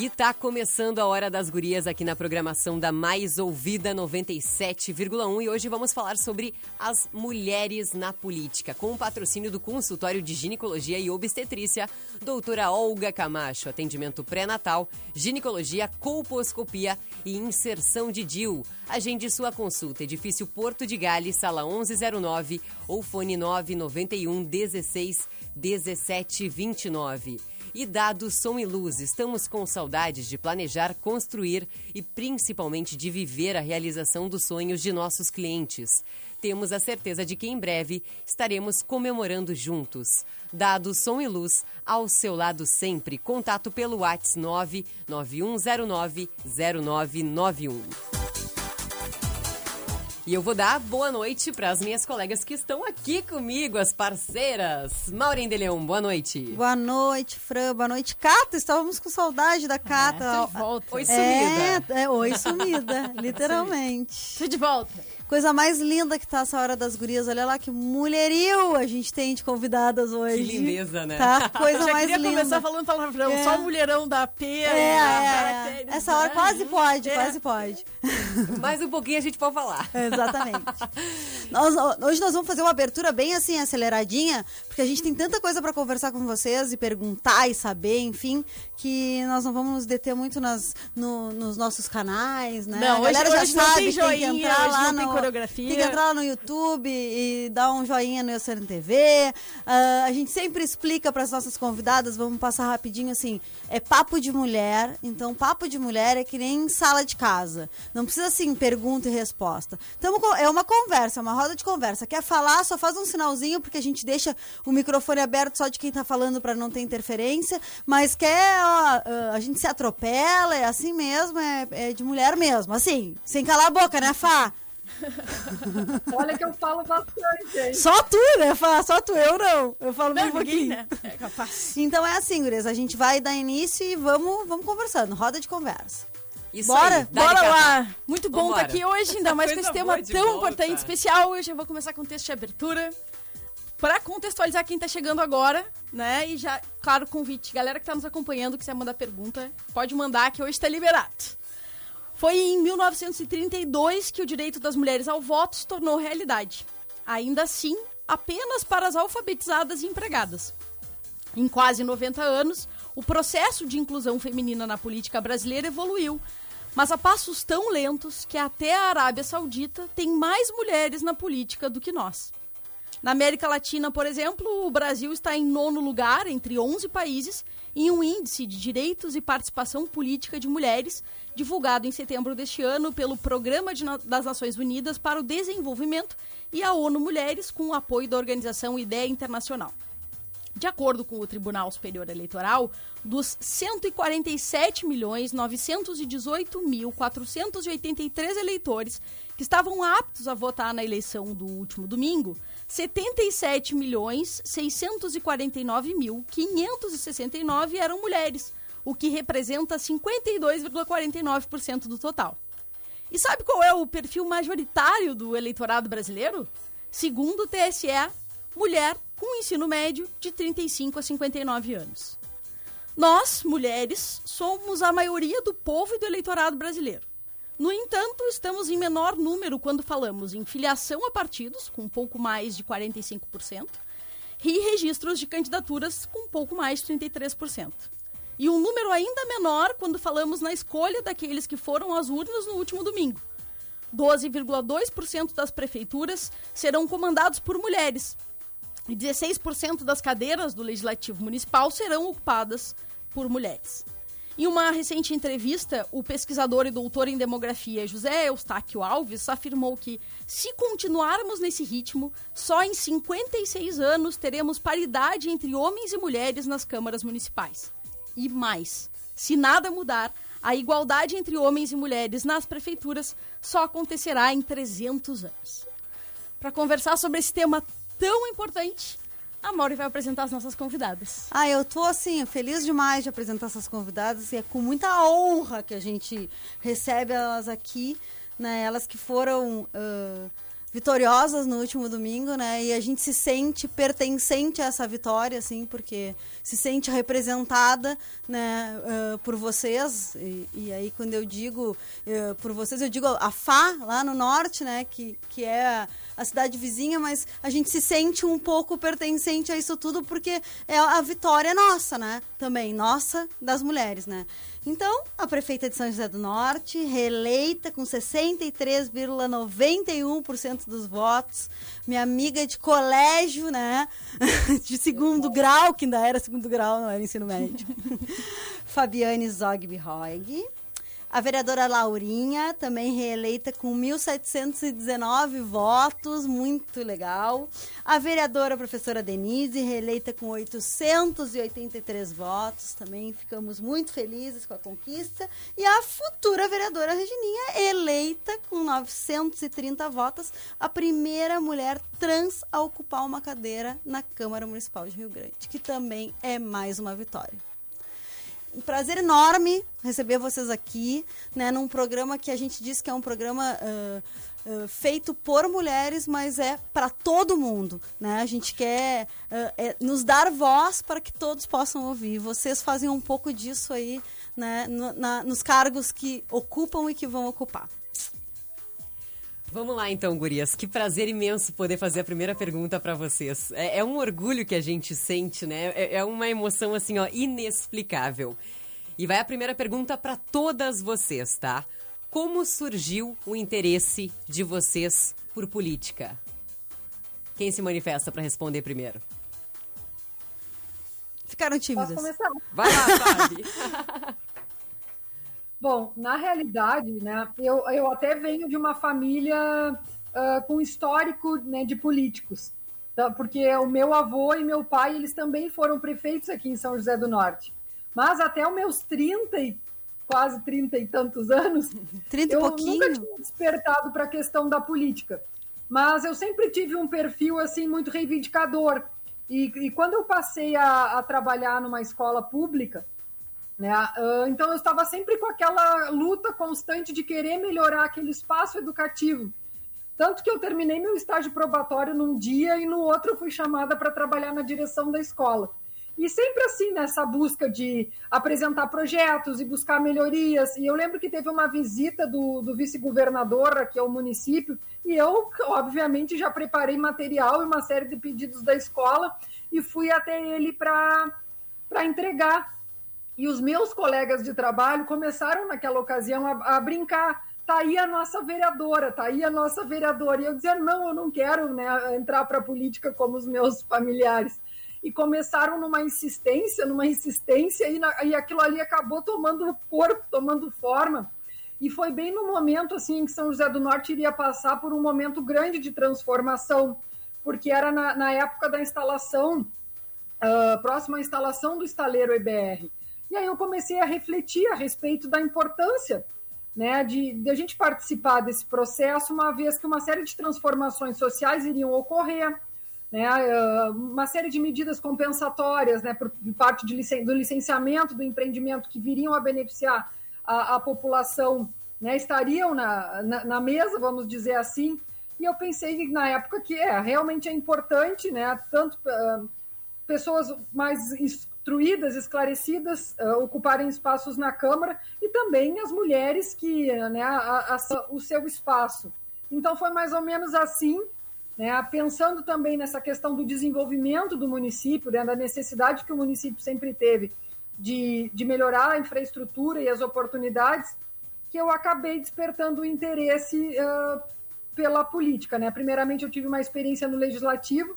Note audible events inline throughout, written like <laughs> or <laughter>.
E tá começando a Hora das Gurias aqui na programação da Mais Ouvida 97,1 e hoje vamos falar sobre as mulheres na política, com o patrocínio do consultório de ginecologia e obstetrícia, doutora Olga Camacho, atendimento pré-natal, ginecologia, colposcopia e inserção de DIU. Agende sua consulta, edifício Porto de Gales, sala 1109 ou fone 991 16 17 29 e dado som e luz, estamos com saudades de planejar, construir e principalmente de viver a realização dos sonhos de nossos clientes. Temos a certeza de que em breve estaremos comemorando juntos. Dado som e luz, ao seu lado sempre. Contato pelo WhatsApp 99109 0991. E eu vou dar boa noite para as minhas colegas que estão aqui comigo, as parceiras. Maureen de Leão, boa noite. Boa noite, Fran. Boa noite, Cata. Estávamos com saudade da Cata. Ah, de volta. Oi, sumida. É, é oi, sumida, <laughs> literalmente. Tô de volta. Coisa mais linda que tá essa hora das gurias. Olha lá que mulherio a gente tem de convidadas hoje. Que lindeza, né? Tá? <laughs> Coisa Já mais queria linda. começar falando palavrão, É. só o mulherão da P. É, é, é. Essa hora quase pode, É. quase pode. <laughs> Mais um pouquinho a gente pode falar. <laughs> Exatamente. Nós- hoje nós vamos fazer uma abertura bem assim, aceleradinha, porque a gente tem tanta coisa para conversar com vocês e perguntar e saber, enfim, que nós não vamos deter muito nas, no- nos nossos canais, né? Não, a galera hoje- já hoje não sabe tem que tem joinha, entrar lá não no, coreografia. Tem que entrar lá no YouTube e dar um joinha no Oceano TV. Ah, a gente sempre explica para as nossas convidadas, vamos passar rapidinho assim, é papo de mulher, então papo de mulher é que nem sala de casa. Não precisa assim, pergunta e resposta. Então é uma conversa, é uma roda de conversa. Quer falar, só faz um sinalzinho, porque a gente deixa o microfone aberto só de quem tá falando para não ter interferência. Mas quer, ó, ah, a gente se atropela, é assim mesmo, é, é de mulher mesmo. Assim, sem calar a boca, né, Fá? <laughs> Olha que eu falo bastante, hein? Só tu, né, Fá? Só tu, eu não. Eu falo bem Não, ninguém, pouquinho. né? <laughs> É capaz. Então é assim, Gurias, a gente vai dar início e vamos, vamos conversando, roda de conversa. Isso Bora? aí. Bora lá! Muito bom estar aqui hoje, ainda mais com esse tema tão volta. importante, especial. Eu já vou começar com o texto de abertura. Pra contextualizar quem tá chegando agora, né? E já, claro, convite. Galera que tá nos acompanhando, que quiser mandar pergunta, pode mandar que hoje tá liberado. Foi em 1932 que o direito das mulheres ao voto se tornou realidade. Ainda assim, apenas para as alfabetizadas e empregadas. Em quase 90 anos, o processo de inclusão feminina na política brasileira evoluiu, mas a passos tão lentos que até a Arábia Saudita tem mais mulheres na política do que nós. Na América Latina, por exemplo, o Brasil está em nono lugar entre 11 países em um índice de direitos e participação política de mulheres, divulgado em setembro deste ano pelo Programa de das Nações Unidas para o Desenvolvimento e a ONU Mulheres, com o apoio da organização Ideia Internacional. De acordo com o Tribunal Superior Eleitoral, dos 147 milhões 918 mil 483 eleitores que estavam aptos a votar na eleição do último domingo, 77 milhões 649 mil 569 eram mulheres, o que representa 52,49% do total. E sabe qual é o perfil majoritário do eleitorado brasileiro? Segundo o TSE, mulher com ensino médio de 35 a 59 anos. Nós, mulheres, somos a maioria do povo e do eleitorado brasileiro. No entanto, estamos em menor número quando falamos em filiação a partidos, com um pouco mais de 45%, e registros de candidaturas, com um pouco mais de 33%. E um número ainda menor quando falamos na escolha daqueles que foram às urnas no último domingo. 12,2% das prefeituras serão comandados por mulheres, e 16% das cadeiras do Legislativo Municipal serão ocupadas por mulheres. Em uma recente entrevista, o pesquisador e doutor em demografia José Eustáquio Alves afirmou que, se continuarmos nesse ritmo, só em 56 anos teremos paridade entre homens e mulheres nas câmaras municipais. E mais, se nada mudar, A igualdade entre homens e mulheres nas prefeituras só acontecerá em 300 anos. Para conversar sobre esse tema tão importante, a Mauri vai apresentar as nossas convidadas. Ah, eu tô assim, feliz demais de apresentar essas convidadas e é com muita honra que a gente recebe elas aqui, né? Elas que foram uh, vitoriosas no último domingo, né? E a gente se sente pertencente a essa vitória, assim, porque se sente representada, né, uh, por vocês. E, e, aí, quando eu digo uh, por vocês, eu digo a Fá, lá no norte, né, que, que é a, cidade vizinha, mas a gente se sente um pouco pertencente a isso tudo, porque é a vitória nossa, né? Também, nossa, das mulheres, né? Então, a prefeita de São José do Norte, reeleita com 63,91% dos votos, minha amiga de colégio, né? <laughs> De segundo grau, que ainda era segundo grau, não era ensino médio. <laughs> Fabiane Zogby Roig. A vereadora Laurinha, também reeleita com 1.719 votos, muito legal. A vereadora professora Denise, reeleita com 883 votos, também ficamos muito felizes com a conquista. E a futura vereadora Regininha, eleita com 930 votos, a primeira mulher trans a ocupar uma cadeira na Câmara Municipal de Rio Grande, que também é mais uma vitória um prazer enorme receber vocês aqui, né, num programa que a gente diz que é um programa uh, uh, feito por mulheres, mas é para todo mundo, né? A gente quer uh, é nos dar voz para que todos possam ouvir. Vocês fazem um pouco disso aí, né, no, na, nos cargos que ocupam e que vão ocupar. Vamos lá então, gurias. Que prazer imenso poder fazer a primeira pergunta para vocês. É, é, um orgulho que a gente sente, né? É, é, uma emoção assim, ó, inexplicável. E vai a primeira pergunta para todas vocês, tá? Como surgiu o interesse de vocês por política? Quem se manifesta para responder primeiro? Ficaram tímidas. Posso começar? Vai lá, Fabi. <laughs> Bom, na realidade, né, eu, eu até venho de uma família uh, com histórico né, de políticos, tá? porque o meu avô e meu pai, eles também foram prefeitos aqui em São José do Norte. Mas até os meus 30 e quase 30 e tantos anos, <laughs> 30 eu pouquinho. nunca tinha despertado para a questão da política. Mas eu sempre tive um perfil assim muito reivindicador. E, e quando eu passei a, a trabalhar numa escola pública, né? Uh, então, eu estava sempre com aquela luta constante de querer melhorar aquele espaço educativo. Tanto que eu terminei meu estágio probatório num dia e no outro fui chamada para trabalhar na direção da escola. E sempre assim, nessa busca de apresentar projetos e buscar melhorias. E eu lembro que teve uma visita do, do vice-governador aqui ao município, e eu, obviamente, já preparei material e uma série de pedidos da escola e fui até ele para entregar e os meus colegas de trabalho começaram naquela ocasião a, a brincar. Tá aí a nossa vereadora, tá aí a nossa vereadora. E eu dizia, não, eu não quero né, entrar para a política como os meus familiares. E começaram numa insistência, numa insistência, e, na, e aquilo ali acabou tomando corpo, tomando forma. E foi bem no momento assim que São José do Norte iria passar por um momento grande de transformação, porque era na, na época da instalação, uh, próxima à instalação do estaleiro EBR. E aí eu comecei a refletir a respeito da importância né, de, de a gente participar desse processo, uma vez que uma série de transformações sociais iriam ocorrer, né, ah, uma série de medidas compensatórias né, por parte de do licenciamento do empreendimento que viriam a beneficiar a, a população, né, estariam na, na, na, mesa, vamos dizer assim, e eu pensei na época que é, realmente é importante, né, tanto uh, pessoas mais instruídas, esclarecidas, uh, ocuparem espaços na Câmara e também as mulheres que, né, a, a, o seu espaço. Então foi mais ou menos assim, né, pensando também nessa questão do desenvolvimento do município, né, da necessidade que o município sempre teve de, de melhorar a infraestrutura e as oportunidades, que eu acabei despertando o interesse uh, pela política. Né? Primeiramente, eu tive uma experiência no legislativo,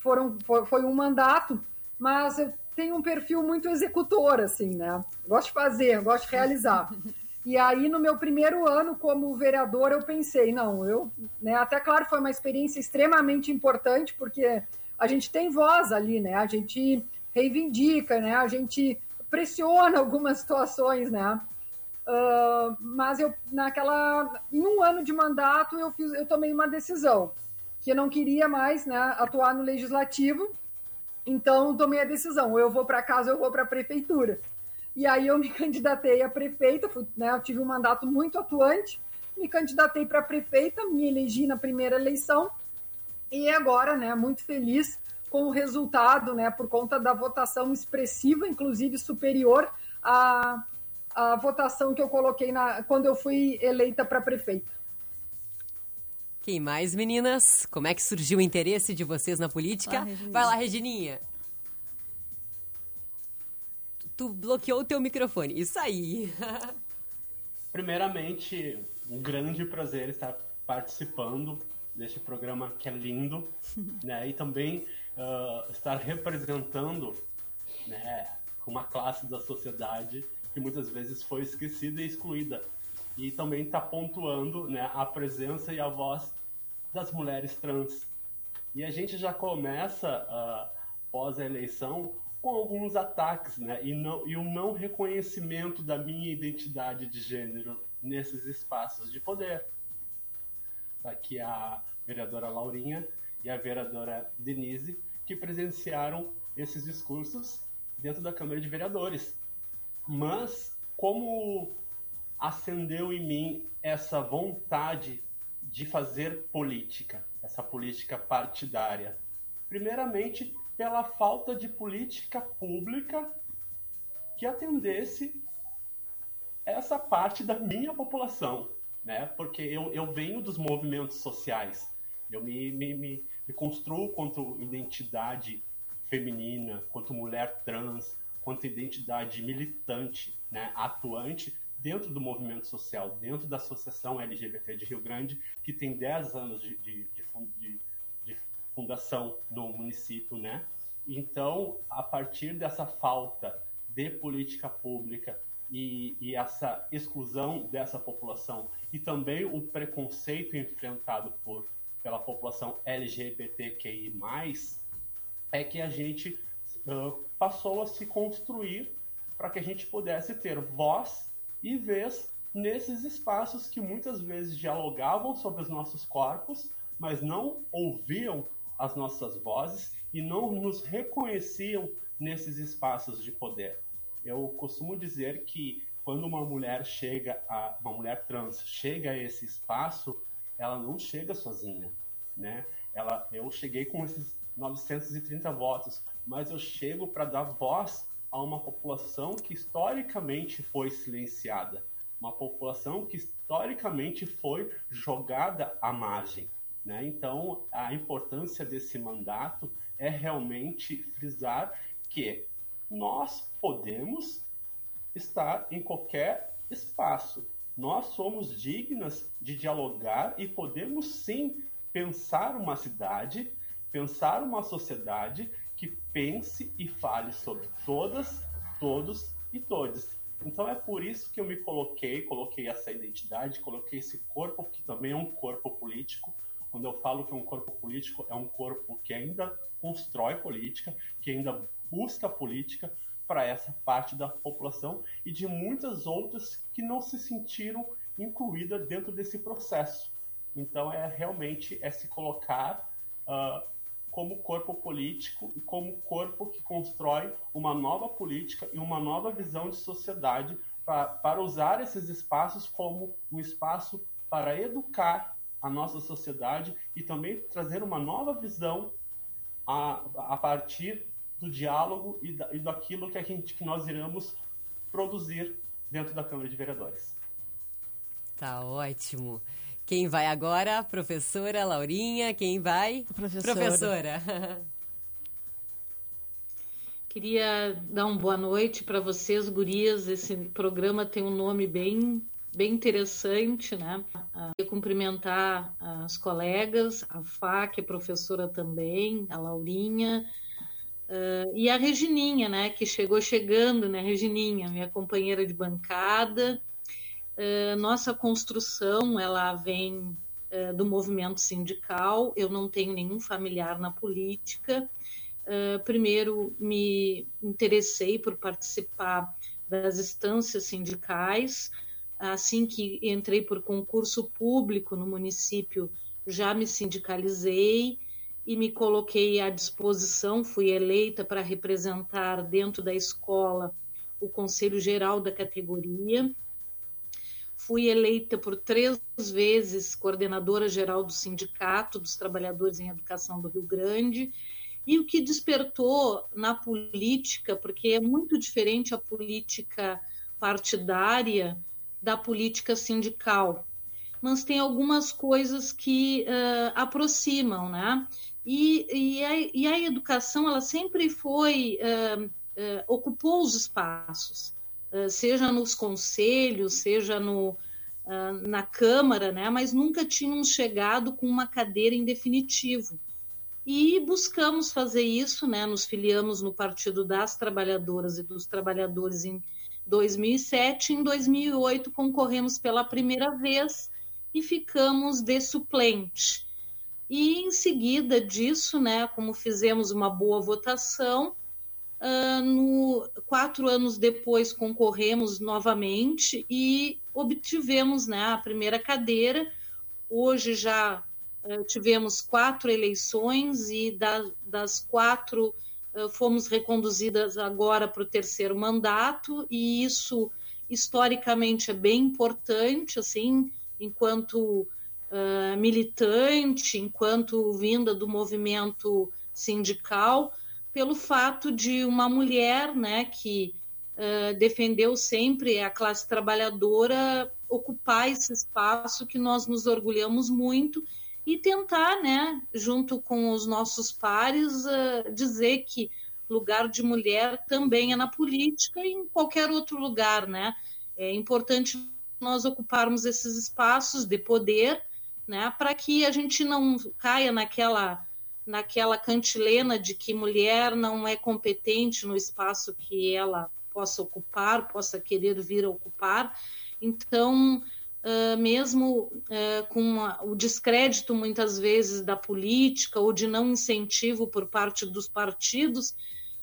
foram, foi, foi um mandato, mas eu tenho um perfil muito executor, assim, né? Gosto de fazer, gosto de realizar. <laughs> E aí, no meu primeiro ano como vereador, eu pensei, não, eu, né, até claro, foi uma experiência extremamente importante, porque a gente tem voz ali, né? A gente reivindica, né? A gente pressiona algumas situações, né? Uh, mas eu, naquela, em um ano de mandato, eu, fiz, eu tomei uma decisão que não queria mais né, atuar no legislativo, então tomei a decisão: eu vou para casa eu vou para a prefeitura. E aí eu me <laughs> candidatei a prefeita, fui, né, eu tive um mandato muito atuante, me candidatei para prefeita, me elegi na primeira eleição e agora, né, muito feliz com o resultado, né, por conta da votação expressiva, inclusive superior à, à votação que eu coloquei na, quando eu fui eleita para prefeita. Quem mais, meninas? Como é que surgiu o interesse de vocês na política? Vai lá, Regininha. Tu bloqueou o teu microfone. Isso aí. <laughs> Primeiramente, um grande prazer estar participando deste programa que é lindo, <laughs> né? E também uh, estar representando, né, uma classe da sociedade que muitas vezes foi esquecida e excluída. E também está pontuando né, a presença e a voz das mulheres trans. E a gente já começa, uh, pós a eleição, com alguns ataques né, e, não, e um não reconhecimento da minha identidade de gênero nesses espaços de poder. Aqui a vereadora Laurinha e a vereadora Denise, que presenciaram esses discursos dentro da Câmara de Vereadores. Mas, como acendeu em mim essa vontade de fazer política, essa política partidária? Primeiramente, pela falta de política pública que atendesse essa parte da minha população, né? Porque eu, eu venho dos movimentos sociais, eu me, me, me, me construo quanto identidade feminina, quanto mulher trans, quanto identidade militante, né, atuante dentro do movimento social, dentro da Associação LGBT de Rio Grande, que tem 10 anos de, de, de, de fundação no município, né? Então, a partir dessa falta de política pública e, e, essa exclusão dessa população e também o preconceito enfrentado por, pela população LGBTQI+, é que a gente uh, passou a se construir para que a gente pudesse ter voz e vez nesses espaços que muitas vezes dialogavam sobre os nossos corpos, mas não ouviam as nossas vozes e não nos reconheciam nesses espaços de poder. Eu costumo dizer que quando uma mulher chega a uma mulher trans chega a esse espaço, ela não chega sozinha, né? Ela, eu cheguei com esses 930 votos, mas eu chego para dar voz a uma população que historicamente foi silenciada, uma população que historicamente foi jogada à margem. Né? Então, a importância desse mandato é realmente frisar que nós podemos estar em qualquer espaço. Nós somos dignas de dialogar e podemos sim pensar uma cidade, pensar uma sociedade que pense e fale sobre todas, todos e todes. Então é por isso que eu me coloquei, coloquei essa identidade, coloquei esse corpo que também é um corpo político. Quando eu falo que é um corpo político, é um corpo que ainda constrói política, que ainda busca política para essa parte da população e de muitas outras que não se sentiram incluídas dentro desse processo. Então é realmente é se colocar uh, como corpo político e como corpo que constrói uma nova política e uma nova visão de sociedade para, para usar esses espaços como um espaço para educar a nossa sociedade e também trazer uma nova visão a, a partir do diálogo e, da, e daquilo que, a gente, que nós iremos produzir dentro da Câmara de Vereadores. Tá ótimo. Quem vai agora? Professora Laurinha, quem vai? Professora. Professora. <laughs> Queria dar uma boa noite para vocês, gurias. Esse programa tem um nome bem, bem interessante, né? Queria cumprimentar as colegas, a Fá, que é professora também, a Laurinha, uh, e a Regininha, né? Que chegou chegando, né? Regininha, minha companheira de bancada, nossa construção ela vem uh, do movimento sindical. Eu não tenho nenhum familiar na política. Uh, primeiro me interessei por participar das instâncias sindicais assim que entrei por concurso público no município, já me sindicalizei e me coloquei à disposição, fui eleita para representar dentro da escola o Conselho Geral da categoria. Fui eleita por três vezes coordenadora geral do Sindicato dos Trabalhadores em Educação do Rio Grande. E o que despertou na política, porque é muito diferente a política partidária da política sindical, mas tem algumas coisas que uh, aproximam, né? E, e, a, e, a, educação, ela sempre foi, uh, uh, ocupou os espaços, seja nos conselhos, seja no, na Câmara, né? Mas nunca tínhamos chegado com uma cadeira em definitivo. E buscamos fazer isso, né? Nos filiamos no Partido das Trabalhadoras e dos Trabalhadores em 2007. Em 2008, concorremos pela primeira vez e ficamos de suplente. E em seguida disso, né, como fizemos uma boa votação, uh, no, quatro anos depois concorremos novamente e obtivemos né, a primeira cadeira. Hoje já uh, tivemos quatro eleições e da, das quatro fomos reconduzidas agora para o terceiro mandato, e isso historicamente é bem importante, assim, enquanto uh, militante, enquanto vinda do movimento sindical, pelo fato de uma mulher, né, que uh, defendeu sempre a classe trabalhadora ocupar esse espaço que nós nos orgulhamos muito e tentar, né, junto com os nossos pares, uh, dizer que lugar de mulher também é na política e em qualquer outro lugar, né? É importante nós ocuparmos esses espaços de poder, né, para que a gente não caia naquela naquela cantilena de que mulher não é competente no espaço que ela possa ocupar, possa querer vir ocupar. Então, uh, mesmo uh, com o descrédito muitas vezes da política ou de não incentivo por parte dos partidos,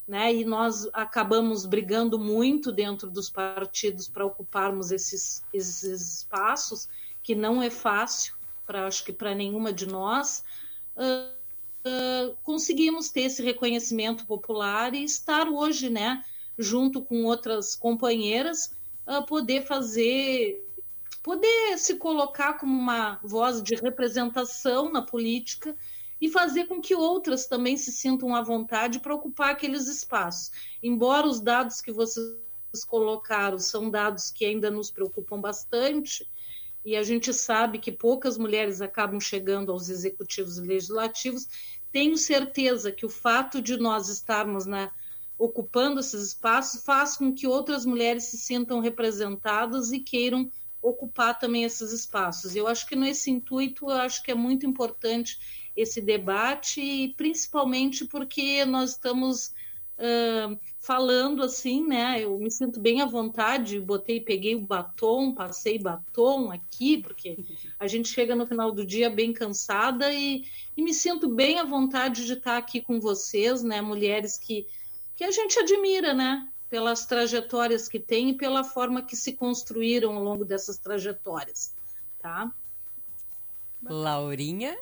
né? E nós acabamos brigando muito dentro dos partidos para ocuparmos esses, esses espaços, que não é fácil, para acho que para nenhuma de nós. Uh, conseguimos ter esse reconhecimento popular e estar hoje, né, junto com outras companheiras, uh, poder fazer poder se colocar como uma voz de representação na política e fazer com que outras também se sintam à vontade para ocupar aqueles espaços. Embora os dados que vocês colocaram são dados que ainda nos preocupam bastante, e a gente sabe que poucas mulheres acabam chegando aos executivos legislativos, tenho certeza que o fato de nós estarmos na, ocupando esses espaços faz com que outras mulheres se sintam representadas e queiram ocupar também esses espaços. Eu acho que nesse intuito, eu acho que é muito importante esse debate, principalmente porque nós estamos uh, falando assim, né? Eu me sinto bem à vontade, botei, peguei o batom, passei batom aqui, porque a gente chega no final do dia bem cansada e, e me sinto bem à vontade de estar aqui com vocês, né? Mulheres que, que a gente admira, né? pelas trajetórias que têm e pela forma que se construíram ao longo dessas trajetórias, tá? Laurinha?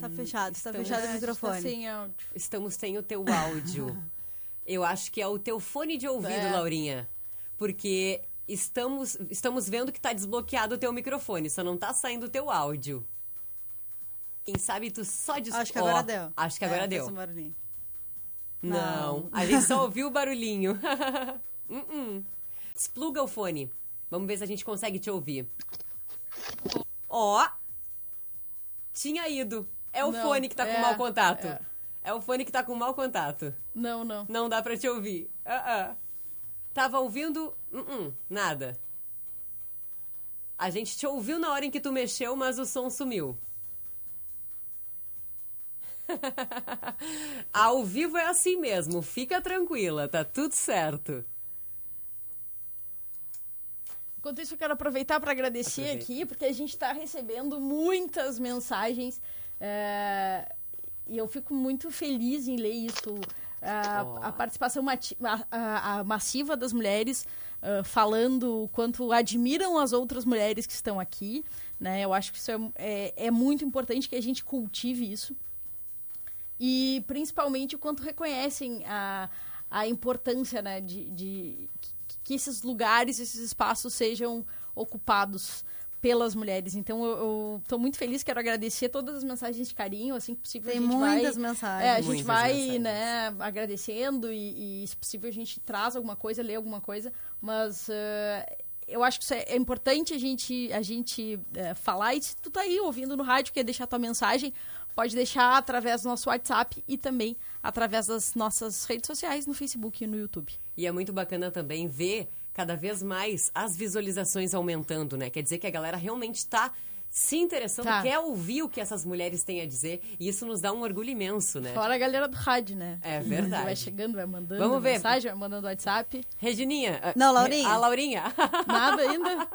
Tá fechado, está fechado o Tá microfone. sem áudio. Estamos sem o teu áudio. <laughs> Eu acho que é o teu fone de ouvido, É. Laurinha. Porque estamos, estamos vendo que tá desbloqueado o teu microfone, só não tá saindo o teu áudio. Quem sabe tu só des... Acho que agora deu. Acho que agora É, deu. um barulhinho. Não, Não. a gente só <laughs> ouviu o barulhinho. <laughs> Uh-uh. Despluga o fone. Vamos ver se a gente consegue te ouvir. Ó, tinha ido. É o Não, fone que tá com é, mau contato. é. É. o fone que tá com mau contato. Não, não. Não dá pra te ouvir. Ah, ah. Tava ouvindo? Uh-uh, nada. A gente te ouviu na hora em que tu mexeu, mas o som sumiu. <laughs> Ao vivo é assim mesmo, fica tranquila, tá tudo certo. Enquanto isso, eu quero aproveitar para agradecer Aproveita. aqui, porque a gente está recebendo muitas mensagens é, e eu fico muito feliz em ler isso. a, Oh. a participação mati- a- a- massiva das mulheres ah, falando o quanto admiram as outras mulheres que estão aqui. Né? Eu acho que isso é, é, é muito importante que a gente cultive isso. E principalmente o quanto reconhecem a, a importância né, de, de que esses lugares, esses espaços sejam ocupados pelas mulheres. Então eu estou muito feliz, quero agradecer todas as mensagens de carinho, assim que possível Tem a gente muitas vai, mensagens. é, a gente Muitas vai, mensagens. né, agradecendo e, e, se possível, a gente traz alguma coisa, lê alguma coisa, mas eh, eu acho que isso é, é importante a gente, a gente eh, falar. E se tu tá aí ouvindo no rádio, quer deixar tua mensagem, pode deixar através do nosso WhatsApp e também através das nossas redes sociais, no Facebook e no YouTube. E é muito bacana também ver cada vez mais as visualizações aumentando, né? Quer dizer que a galera realmente está se interessando, Tá. quer ouvir o que essas mulheres têm a dizer. E isso nos dá um orgulho imenso, né? Fora a galera do rádio, né? É verdade. Vai <laughs> chegando, vai mandando Vamos ver. mensagem, vai mandando WhatsApp. Regininha. ah, Não, Laurinha. A Laurinha. Nada ainda.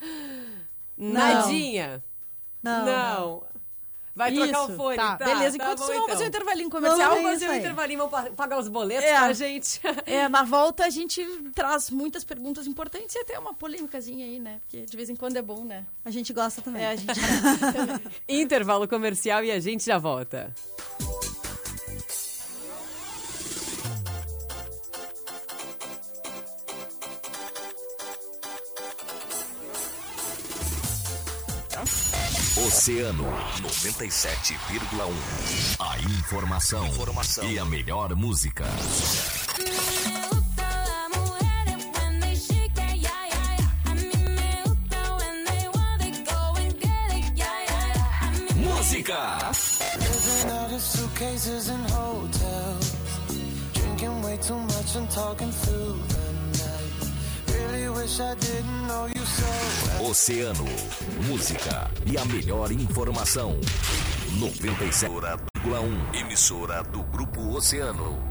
<laughs> Nadinha. Não. Não. Vai trocar Isso, o fone, tá. tá? Beleza, tá enquanto bom, isso, vamos fazer um intervalinho comercial. Vamos fazer um intervalinho, vamos pa- pagar os boletos É. pra gente. <laughs> É, na volta a gente traz muitas perguntas importantes e até uma polêmicazinha aí, né? Porque de vez em quando é bom, né? A gente gosta também. É, a gente <laughs> Intervalo comercial e a gente já volta. Oceano 97,1. A informação, e a melhor música. Música! Living out of suitcases and hotels. Drinking way too much and talking through the night. Really wish I didn't know you. Oceano, música e a melhor informação. 97,1. Emissora do Grupo Oceano.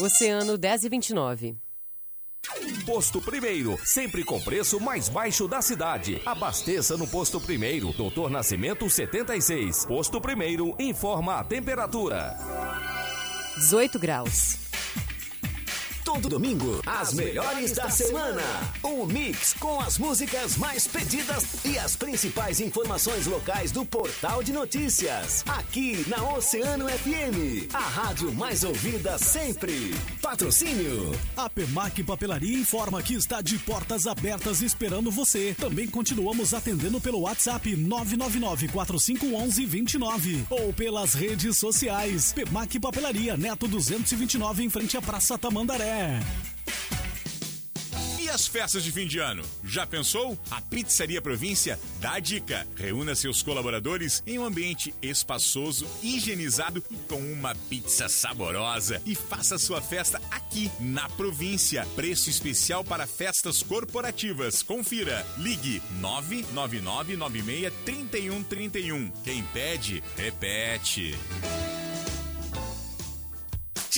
Oceano 10 e 29. Posto Primeiro, sempre com preço mais baixo da cidade. Abasteça no Posto Primeiro, Doutor Nascimento 76. Posto Primeiro informa a temperatura. 18 graus. Todo domingo, as melhores da semana. Um mix com as músicas mais pedidas e as principais informações locais do portal de notícias. Aqui na Oceano FM, a rádio mais ouvida sempre. Patrocínio. A Pemac Papelaria informa que está de portas abertas esperando você. Também continuamos atendendo pelo WhatsApp 999-4511-29 ou pelas redes sociais. Pemac Papelaria, Neto 229, em frente à Praça Tamandaré. E as festas de fim de ano? Já pensou? A Pizzaria Província dá a dica. Reúna seus colaboradores em um ambiente espaçoso, higienizado e com uma pizza saborosa. E faça sua festa aqui, na província. Preço especial para festas corporativas. Confira. Ligue 999963131. Quem pede, repete.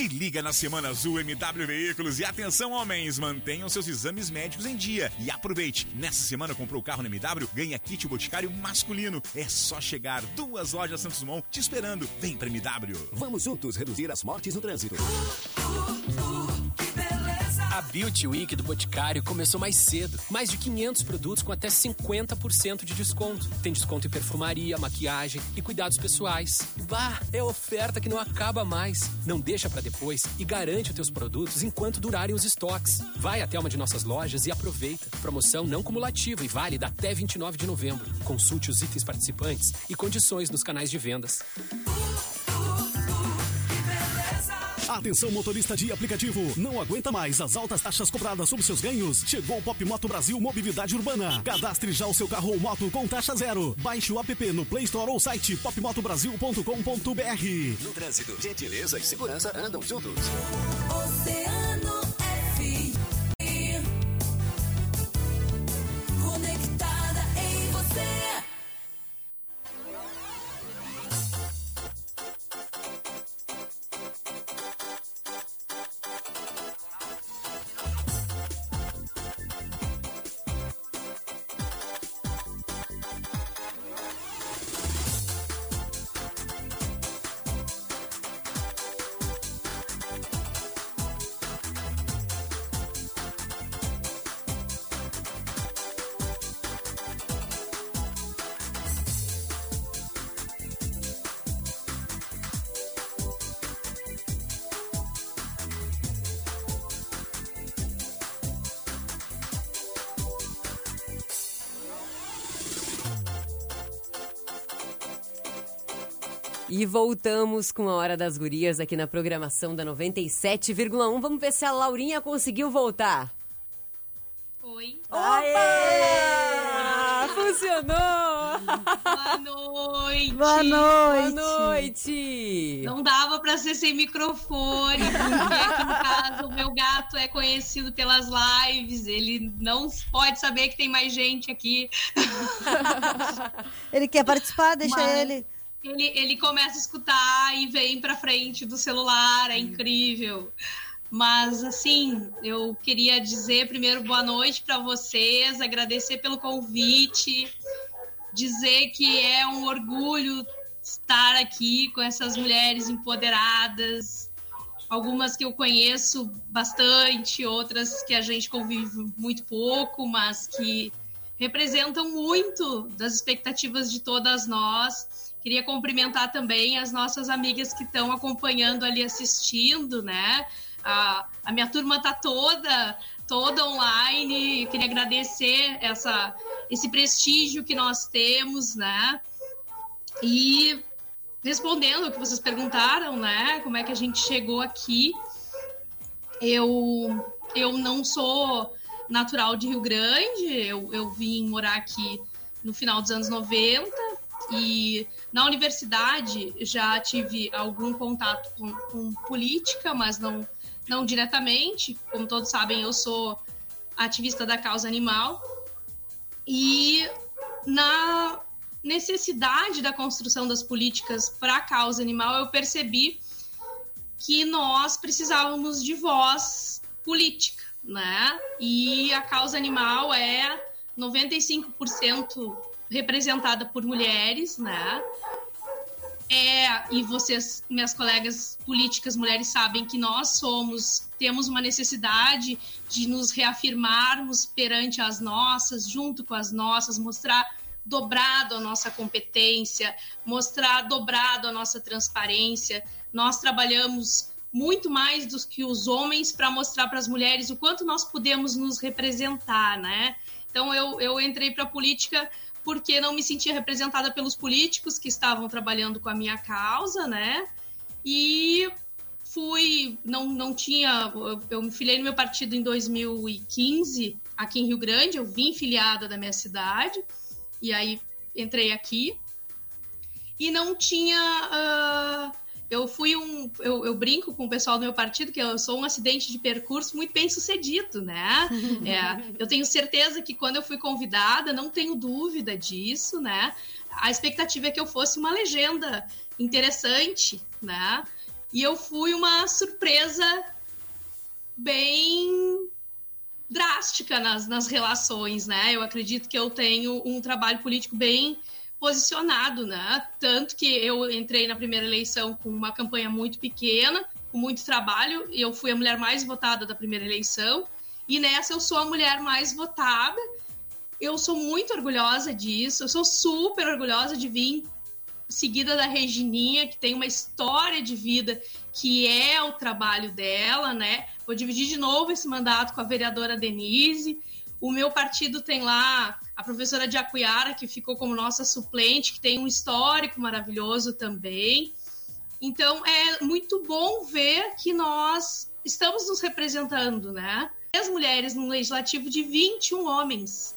Te liga na Semana Azul MW Veículos e atenção homens, mantenham seus exames médicos em dia e aproveite. Nessa semana comprou o carro na MW, ganha kit boticário masculino. É só chegar, duas lojas Santos Dumont te esperando. Vem pra MW. Vamos juntos reduzir as mortes no trânsito. A Beauty Week do Boticário começou mais cedo. Mais de 500 produtos com até 50% de desconto. Tem desconto em perfumaria, maquiagem e cuidados pessoais. Bah, é oferta que não acaba mais. Não deixa pra depois e garante os teus produtos enquanto durarem os estoques. Vai até uma de nossas lojas e aproveita. Promoção não cumulativa e válida até 29 de novembro. Consulte os itens participantes e condições nos canais de vendas. Atenção motorista de aplicativo, não aguenta mais as altas taxas cobradas sobre seus ganhos? Chegou o Pop Moto Brasil Mobilidade Urbana. Cadastre já o seu carro ou moto com taxa zero. Baixe o app no Play Store ou site popmotobrasil.com.br. No trânsito, gentileza e segurança andam juntos. Oceano voltamos com a Hora das Gurias aqui na programação da 97,1. Vamos ver se a Laurinha conseguiu voltar. Oi. Aê! Funcionou! Boa noite. Boa noite. Boa noite! Não dava pra ser sem microfone, porque aqui no caso o meu gato é conhecido pelas lives, ele não pode saber que tem mais gente aqui. Ele quer participar, deixa Mas ele. Ele, ele começa a escutar e vem pra frente do celular, é incrível. Mas, assim, eu queria dizer primeiro boa noite para vocês, agradecer pelo convite, dizer que é um orgulho estar aqui com essas mulheres empoderadas, algumas que eu conheço bastante, outras que a gente convive muito pouco, mas que representam muito das expectativas de todas nós. Queria cumprimentar também as nossas amigas que estão acompanhando ali, assistindo, né? A, a minha turma tá toda, toda online. Queria agradecer essa, esse prestígio que nós temos, né? E respondendo o que vocês perguntaram, né? Como é que a gente chegou aqui? Eu, eu não sou natural de Rio Grande, eu, eu vim morar aqui no final dos anos 90 e na universidade já tive algum contato com, com política, mas não, não diretamente. Como todos sabem, eu sou ativista da causa animal. E na necessidade da construção das políticas para a causa animal, eu percebi que nós precisávamos de voz política, né? E a causa animal é 95% representada por mulheres, né? É, e vocês, minhas colegas políticas mulheres, sabem que nós somos, temos uma necessidade de nos reafirmarmos perante as nossas, junto com as nossas, mostrar dobrado a nossa competência, mostrar dobrado a nossa transparência. Nós trabalhamos muito mais do que os homens para mostrar para as mulheres o quanto nós podemos nos representar, né? Então eu, eu entrei para a política porque não me sentia representada pelos políticos que estavam trabalhando com a minha causa, né? E fui, não, não tinha, eu, me filiei no meu partido em 2015, aqui em Rio Grande, eu vim filiada da minha cidade, e aí entrei aqui, e não tinha, uh, eu fui um, eu, eu, brinco com o pessoal do meu partido que eu sou um acidente de percurso muito bem sucedido, né? <laughs> É, eu tenho certeza que quando eu fui convidada, não tenho dúvida disso, né? A expectativa é que eu fosse uma legenda interessante, né? E eu fui uma surpresa bem drástica nas, nas relações, né? Eu acredito que eu tenho um trabalho político bem posicionado, né? Tanto que eu entrei na primeira eleição com uma campanha muito pequena, com muito trabalho, e eu fui a mulher mais votada da primeira eleição. E nessa eu sou a mulher mais votada. Eu sou muito orgulhosa disso. Eu sou super orgulhosa de vir seguida da Regininha, que tem uma história de vida que é o trabalho dela, né? Vou dividir de novo esse mandato com a vereadora Denise. O meu partido tem lá a professora de que ficou como nossa suplente, que tem um histórico maravilhoso também. Então, é muito bom ver que nós estamos nos representando, né? As mulheres no legislativo de 21 homens.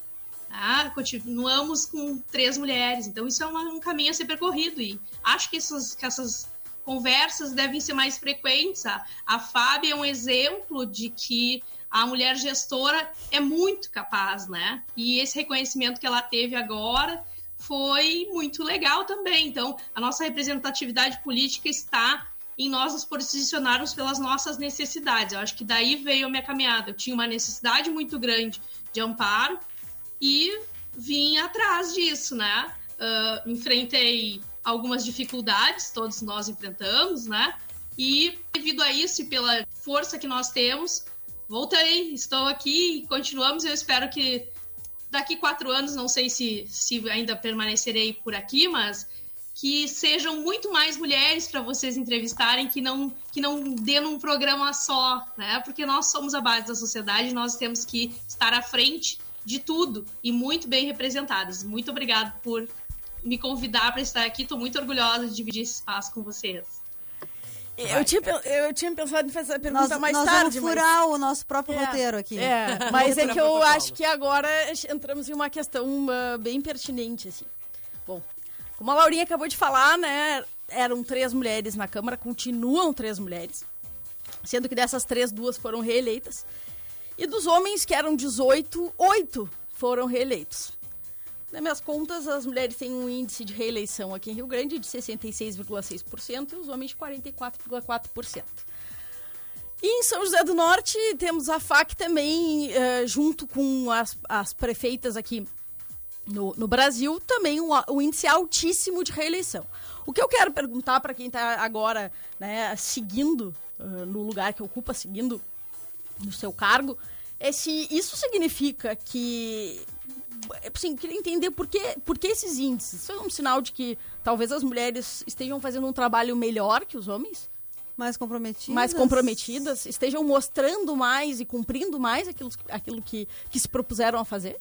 Tá? Continuamos com três mulheres. Então, isso é um caminho a ser percorrido. E acho que essas, que essas conversas devem ser mais frequentes. A, a Fábia é um exemplo de que a mulher gestora é muito capaz, né? E esse reconhecimento que ela teve agora foi muito legal também. Então, a nossa representatividade política está em nós nos posicionarmos pelas nossas necessidades. Eu acho que daí veio a minha caminhada. Eu tinha uma necessidade muito grande de amparo e vim atrás disso, né? Uh, enfrentei algumas dificuldades, todos nós enfrentamos, né? E devido a isso e pela força que nós temos, voltei, estou aqui continuamos. Eu espero que daqui quatro anos, não sei se, se ainda permanecerei por aqui, mas que sejam muito mais mulheres para vocês entrevistarem, que não que não dê num programa só, né? Porque nós somos a base da sociedade, nós temos que estar à frente de tudo e muito bem representadas. Muito obrigado por me convidar para estar aqui. Estou muito orgulhosa de dividir esse espaço com vocês. Eu tinha, eu tinha pensado em fazer essa pergunta Nós, mais nós tarde. vamos furar o nosso próprio roteiro aqui. É, <laughs> mas é que eu acho que agora entramos em uma questão ah, bem pertinente, assim. Bom, como a Laurinha acabou de falar, né, eram três mulheres na Câmara, continuam três mulheres, sendo que dessas três, duas foram reeleitas. E dos homens, que eram 18, oito foram reeleitos. Nas minhas contas, as mulheres têm um índice de reeleição aqui em Rio Grande de 66,6% e os homens de 44,4%. E em São José do Norte temos a FAC também, eh, junto com as, as prefeitas aqui no, no Brasil, também um, um índice altíssimo de reeleição. O que eu quero perguntar para quem está agora né, seguindo eh, no lugar que ocupa, seguindo no seu cargo, é se isso significa que. Assim, queria entender por que, por que esses índices. Isso é um sinal de que talvez as mulheres estejam fazendo um trabalho melhor que os homens? Mais comprometidas? mais comprometidas, estejam mostrando mais e cumprindo mais aquilo, aquilo que, que se propuseram a fazer?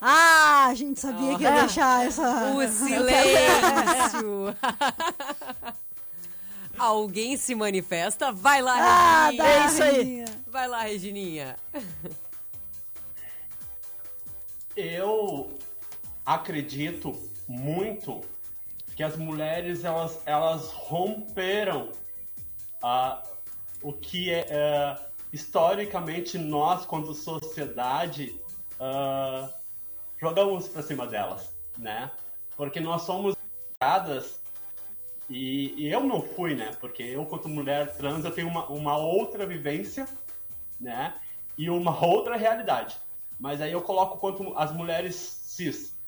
Ah, a gente sabia que ia Ah. deixar essa... O <laughs> silêncio. <laughs> Alguém se manifesta? Vai lá, Ah, Regininha. É isso aí. Regininha. Vai lá, Regininha. <laughs> Eu acredito muito que as mulheres elas, elas romperam ah, o que é, é, historicamente nós, quando sociedade, ah, jogamos para cima delas, né? Porque nós somos e, e eu não fui, né? Porque eu, quanto mulher trans, eu tenho uma, uma outra vivência, né? E uma outra realidade. Mas aí eu coloco quanto as mulheres cis.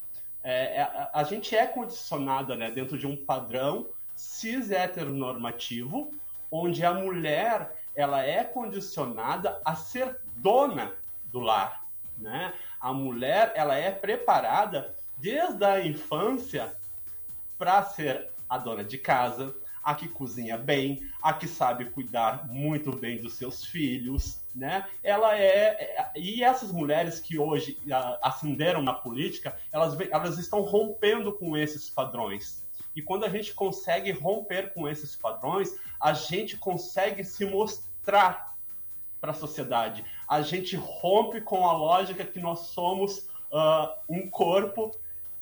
É, é, a, a gente é condicionada né, dentro de um padrão cis heteronormativo, onde a mulher ela é condicionada a ser dona do lar. Né? A mulher ela é preparada desde a infância para ser a dona de casa, a que cozinha bem, a que sabe cuidar muito bem dos seus filhos, né? Ela é, é- e essas mulheres que hoje ascenderam na política, elas elas estão rompendo com esses padrões. E quando a gente consegue romper com esses padrões, a gente consegue se mostrar para a sociedade. A gente rompe com a lógica que nós somos ah, um corpo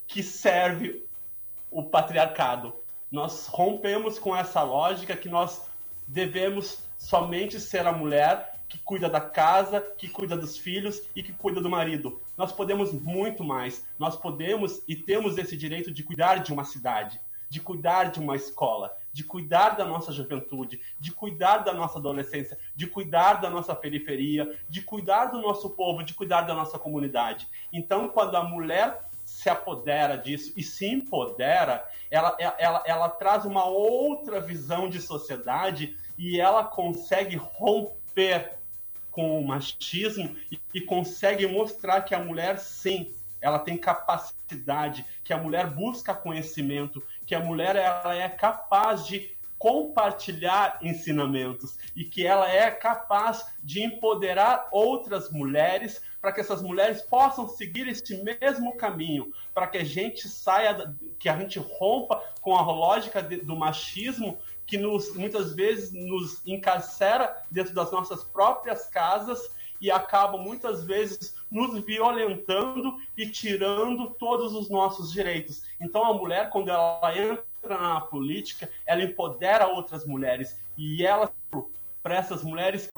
que serve o patriarcado. Nós rompemos com essa lógica que nós devemos somente ser a mulher que cuida da casa, que cuida dos filhos e que cuida do marido. Nós podemos muito mais. Nós podemos e temos esse direito de cuidar de uma cidade, de cuidar de uma escola, de cuidar da nossa juventude, de cuidar da nossa adolescência, de cuidar da nossa periferia, de cuidar do nosso povo, de cuidar da nossa comunidade. Então, quando a mulher se apodera disso. E se empodera, ela, ela, ela traz uma outra visão de sociedade e ela consegue romper com o machismo e, e consegue mostrar que a mulher, sim, ela tem capacidade, que a mulher busca conhecimento, que a mulher ela é capaz de compartilhar ensinamentos e que ela é capaz de empoderar outras mulheres para que essas mulheres possam seguir este mesmo caminho, para que a gente saia, que a gente rompa com a lógica de- do machismo que nos, muitas vezes nos encarcera dentro das nossas próprias casas e acaba muitas vezes nos violentando e tirando todos os nossos direitos. Então a mulher, quando ela entra na política, ela empodera outras mulheres e ela para essas mulheres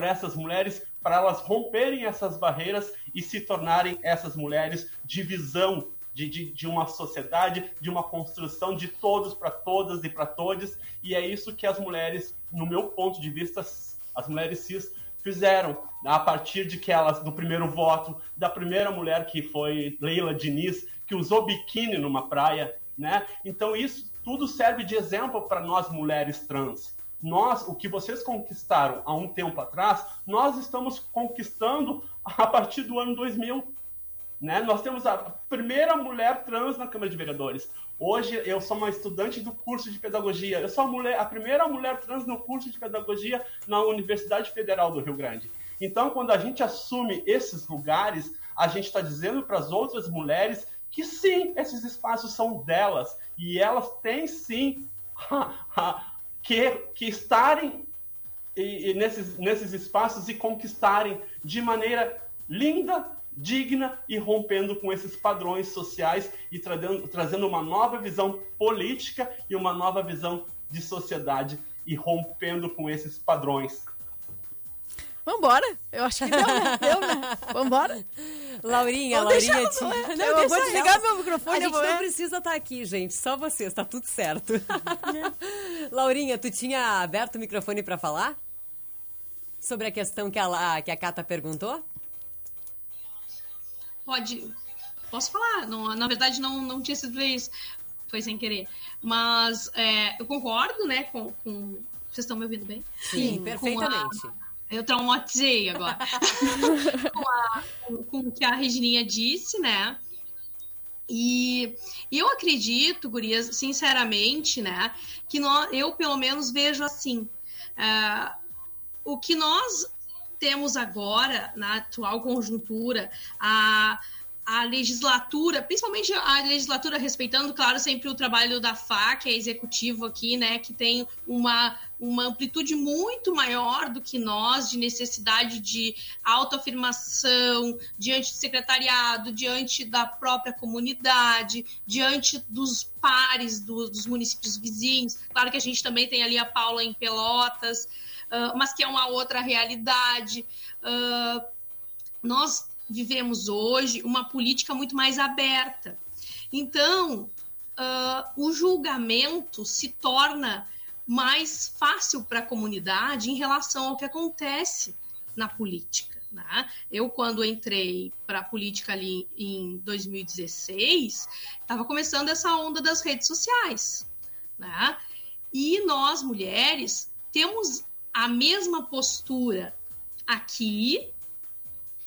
para essas mulheres para elas romperem essas barreiras e se tornarem essas mulheres de visão de, de, de uma sociedade, de uma construção de todos para todas e para todos. E é isso que as mulheres, no meu ponto de vista, as mulheres cis fizeram a partir de que elas, do primeiro voto, da primeira mulher que foi Leila Diniz, que usou biquíni numa praia, né? Então isso tudo serve de exemplo para nós mulheres trans. Nós, o que vocês conquistaram há um tempo atrás, nós estamos conquistando a partir do ano 2000. Né? Nós temos a primeira mulher trans na Câmara de Vereadores. Hoje eu sou uma estudante do curso de pedagogia. Eu sou a, mulher, a primeira mulher trans no curso de pedagogia na Universidade Federal do Rio Grande. Então, quando a gente assume esses lugares, a gente está dizendo para as outras mulheres que sim, esses espaços são delas e elas têm sim <laughs> que, que estarem e, e nesses, nesses espaços e conquistarem de maneira linda, digna e rompendo com esses padrões sociais e trazendo, trazendo uma nova visão política e uma nova visão de sociedade e rompendo com esses padrões. Vambora. Eu acho que deu, né? Deu, né? Vambora. Laurinha, Vamos Laurinha deixar- tinha... Eu vou desligar ela. meu microfone, A gente não é. precisa estar aqui, gente. Só vocês, tá tudo certo. <laughs> Laurinha, tu tinha aberto o microfone pra falar? Sobre a questão que a, que a Cata perguntou? Pode. Posso falar? Não, na verdade, não, não tinha sido isso. Foi sem querer. Mas é, eu concordo, né, com, com. Vocês estão me ouvindo bem? Sim, Com perfeitamente. a- Eu traumatizei agora. <laughs> com, a- com- com o que a Regininha disse, né? E, e eu acredito, Gurias, sinceramente, né, que nó- eu pelo menos vejo assim. ah, o que nós temos agora, na atual conjuntura, a, a legislatura, principalmente a legislatura respeitando, claro, sempre o trabalho da FA, que é executivo aqui, né, que tem uma, uma amplitude muito maior do que nós, de necessidade de autoafirmação diante do secretariado, diante da própria comunidade, diante dos pares do- dos municípios vizinhos. Claro que a gente também tem ali a Paula em Pelotas, ah, mas que é uma outra realidade. Ah, nós vivemos hoje uma política muito mais aberta. Então, ah, o julgamento se torna mais fácil para a comunidade em relação ao que acontece na política. né? Eu, quando entrei para a política ali em 2016, estava começando essa onda das redes sociais. né? E nós, mulheres, temos a mesma postura aqui,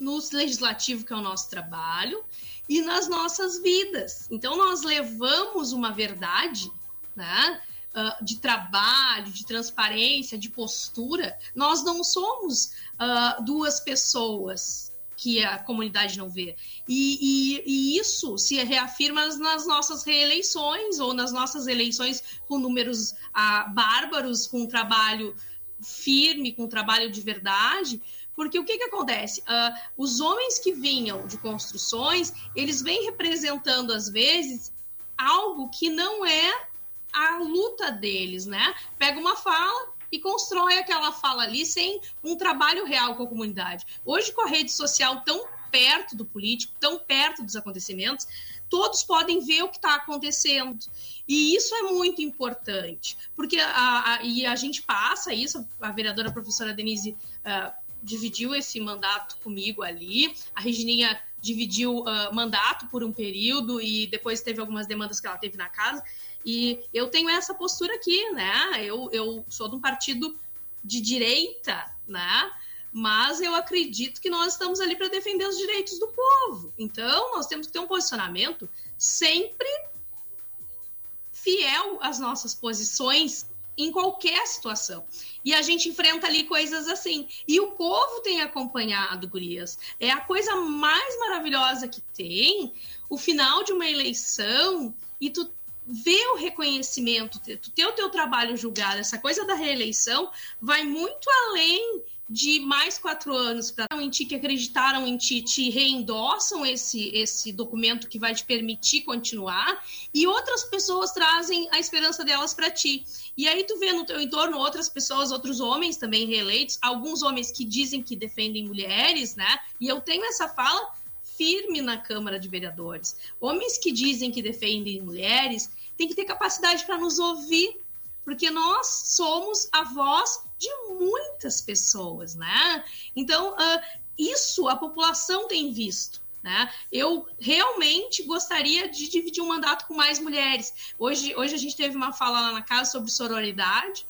no legislativo, que é o nosso trabalho, e nas nossas vidas. Então, nós levamos uma verdade, né? ah, de trabalho, de transparência, de postura, nós não somos ah, duas pessoas que a comunidade não vê. E, e- e isso se reafirma nas nossas reeleições ou nas nossas eleições com números ah, bárbaros, com um trabalho firme, com um trabalho de verdade. Porque o que, que acontece? Ah, os homens que vinham de construções, eles vêm representando, às vezes, algo que não é a luta deles, né? Pega uma fala e constrói aquela fala ali sem um trabalho real com a comunidade. Hoje, com a rede social tão perto do político, tão perto dos acontecimentos, todos podem ver o que está acontecendo. E isso é muito importante, porque a, a- e a gente passa isso, a vereadora professora Denise ah, dividiu esse mandato comigo ali, a Regininha dividiu ah, mandato por um período e depois teve algumas demandas que ela teve na casa. E eu tenho essa postura aqui, né? Eu, eu sou de um partido de direita, né? Mas eu acredito que nós estamos ali para defender os direitos do povo. Então, nós temos que ter um posicionamento sempre fiel às nossas posições em qualquer situação. E a gente enfrenta ali coisas assim. E o povo tem acompanhado, Gurias. É a coisa mais maravilhosa que tem o final de uma eleição e tu ver o reconhecimento, ter- o teu trabalho julgado. Essa coisa da reeleição vai muito além de mais quatro anos para em ti, que acreditaram em ti, te reendossam esse, esse documento que vai te permitir continuar, e outras pessoas trazem a esperança delas para ti. E aí tu vê no teu entorno outras pessoas, outros homens também reeleitos, alguns homens que dizem que defendem mulheres, né? E eu tenho essa fala firme na Câmara de Vereadores. Homens que dizem que defendem mulheres têm que ter capacidade para nos ouvir, porque nós somos a voz de muitas pessoas, né? Então, ah, isso a população tem visto. Né? Eu realmente gostaria de dividir um mandato com mais mulheres. Hoje, hoje a gente teve uma fala lá na casa sobre sororidade,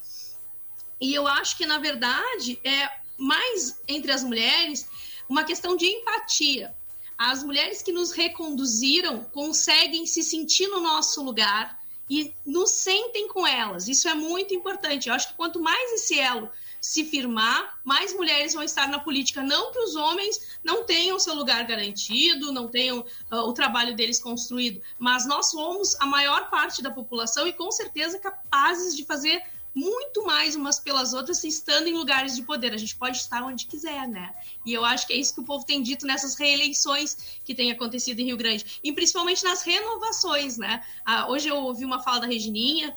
e eu acho que, na verdade, é mais entre as mulheres uma questão de empatia. As mulheres que nos reconduziram conseguem se sentir no nosso lugar e nos sentem com elas. Isso é muito importante. Eu acho que quanto mais esse elo se firmar, mais mulheres vão estar na política. Não que os homens não tenham seu lugar garantido, não tenham uh, o trabalho deles construído, mas nós somos a maior parte da população e com certeza capazes de fazer muito mais umas pelas outras estando em lugares de poder. A gente pode estar onde quiser, né? E eu acho que é isso que o povo tem dito nessas reeleições que têm acontecido em Rio Grande. E principalmente nas renovações, né? Ah, hoje eu ouvi uma fala da Regininha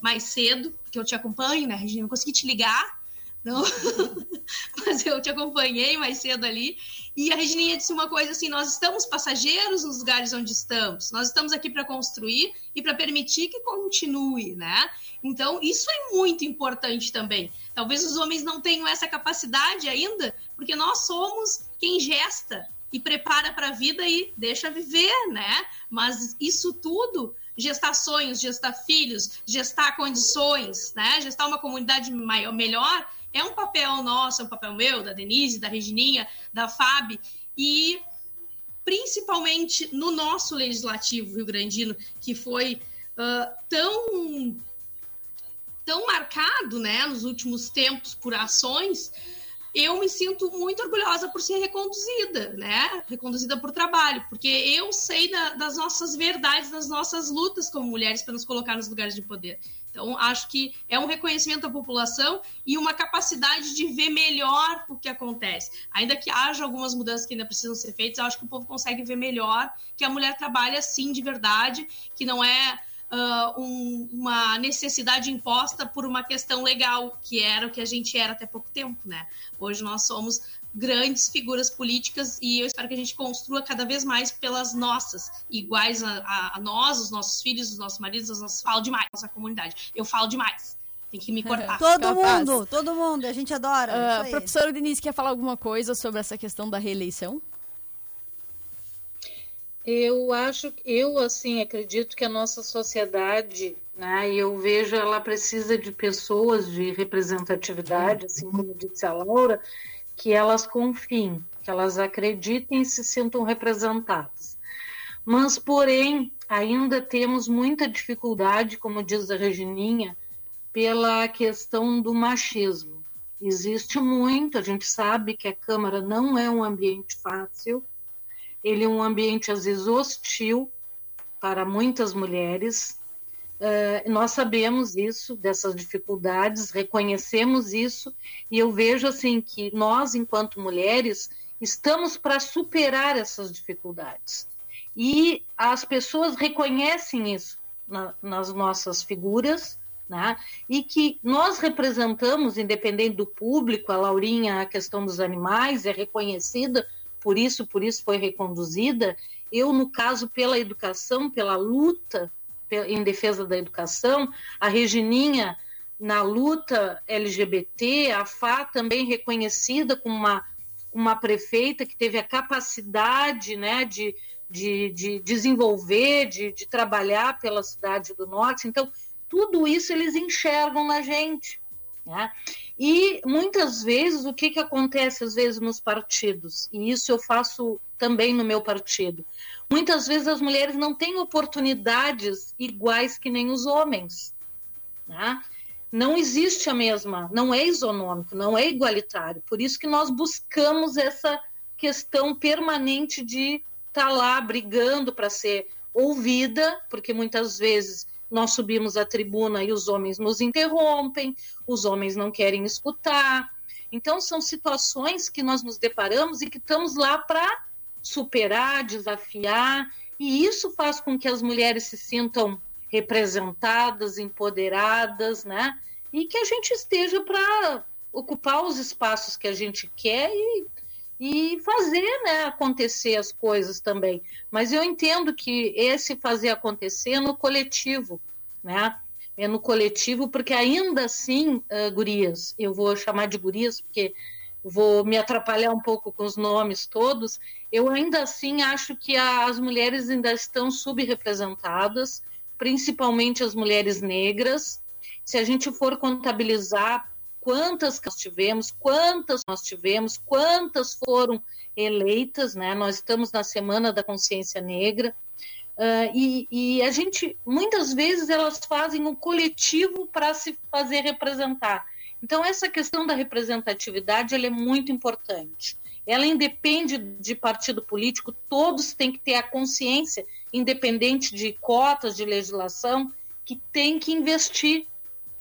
mais cedo, porque eu te acompanho, né, Regininha? Não consegui te ligar, não. <laughs> mas eu te acompanhei mais cedo ali. E a Regininha disse uma coisa assim: nós estamos passageiros nos lugares onde estamos, nós estamos aqui para construir e para permitir que continue, né? Então, isso é muito importante também. Talvez os homens não tenham essa capacidade ainda, porque nós somos quem gesta e prepara para a vida e deixa viver, né? Mas isso tudo gestar sonhos, gestar filhos, gestar condições, né? Gestar uma comunidade maior, melhor, é um papel nosso, é um papel meu, da Denise, da Regininha, da Fábio, e principalmente no nosso legislativo rio-grandino, que foi uh, tão tão marcado, né, nos últimos tempos por ações, eu me sinto muito orgulhosa por ser reconduzida, né? Reconduzida por trabalho, porque eu sei da, das nossas verdades, das nossas lutas como mulheres para nos colocar nos lugares de poder. Então, acho que é um reconhecimento da população e uma capacidade de ver melhor o que acontece. Ainda que haja algumas mudanças que ainda precisam ser feitas, acho que o povo consegue ver melhor que a mulher trabalha sim de verdade, que não é uh, um, uma necessidade imposta por uma questão legal, que era o que a gente era até pouco tempo, né? Hoje nós somos grandes figuras políticas e eu espero que a gente construa cada vez mais pelas nossas, iguais a, a, a nós, os nossos filhos, os nossos maridos, os nossos... Falo demais, nossa comunidade. Eu falo demais. Tem que me cortar. <laughs> Todo Capaz. mundo, todo mundo, a gente adora. Aí. professora Denise, quer falar alguma coisa sobre essa questão da reeleição? Eu acho, eu assim acredito que a nossa sociedade, né, e eu vejo ela precisa de pessoas de representatividade, assim como disse a Laura, que elas confiem, que elas acreditem e se sintam representadas. Mas, porém, ainda temos muita dificuldade, como diz a Regininha, pela questão do machismo. Existe muito, a gente sabe que a Câmara não é um ambiente fácil, ele é um ambiente às vezes hostil para muitas mulheres. Uh, nós sabemos isso, dessas dificuldades, reconhecemos isso, e eu vejo assim que nós, enquanto mulheres, estamos para superar essas dificuldades. E as pessoas reconhecem isso na, nas nossas figuras, né? e que nós representamos, independente do público, a Laurinha, a questão dos animais, é reconhecida por isso, por isso foi reconduzida. Eu, no caso, pela educação, pela luta em defesa da educação, a Regininha na luta LGBT, a FA também reconhecida como uma, uma prefeita que teve a capacidade né, de, de, de desenvolver, de, de trabalhar pela cidade do Norte. Então, tudo isso eles enxergam na gente. Né? E muitas vezes o que, que acontece às vezes nos partidos, e isso eu faço também no meu partido. Muitas vezes as mulheres não têm oportunidades iguais que nem os homens. Né? Não existe a mesma, não é isonômico, não é igualitário. Por isso que nós buscamos essa questão permanente de estar tá lá brigando para ser ouvida, porque muitas vezes nós subimos a tribuna e os homens nos interrompem, os homens não querem escutar. Então, são situações que nós nos deparamos e que estamos lá para superar, desafiar, e isso faz com que as mulheres se sintam representadas, empoderadas, né? E que a gente esteja para ocupar os espaços que a gente quer e, e fazer né, acontecer as coisas também. Mas eu entendo que esse fazer acontecer é no coletivo, né? É no coletivo, porque ainda assim, uh, gurias, eu vou chamar de gurias porque vou me atrapalhar um pouco com os nomes todos, eu ainda assim acho que as mulheres ainda estão subrepresentadas, principalmente as mulheres negras. Se a gente for contabilizar quantas nós tivemos, quantas nós tivemos, quantas foram eleitas, né? Nós estamos na Semana da Consciência Negra. Uh, e, e, a gente, muitas vezes, elas fazem um coletivo para se fazer representar. Então, essa questão da representatividade ela é muito importante. Ela independe de partido político, todos têm que ter a consciência, independente de cotas, de legislação, que tem que investir.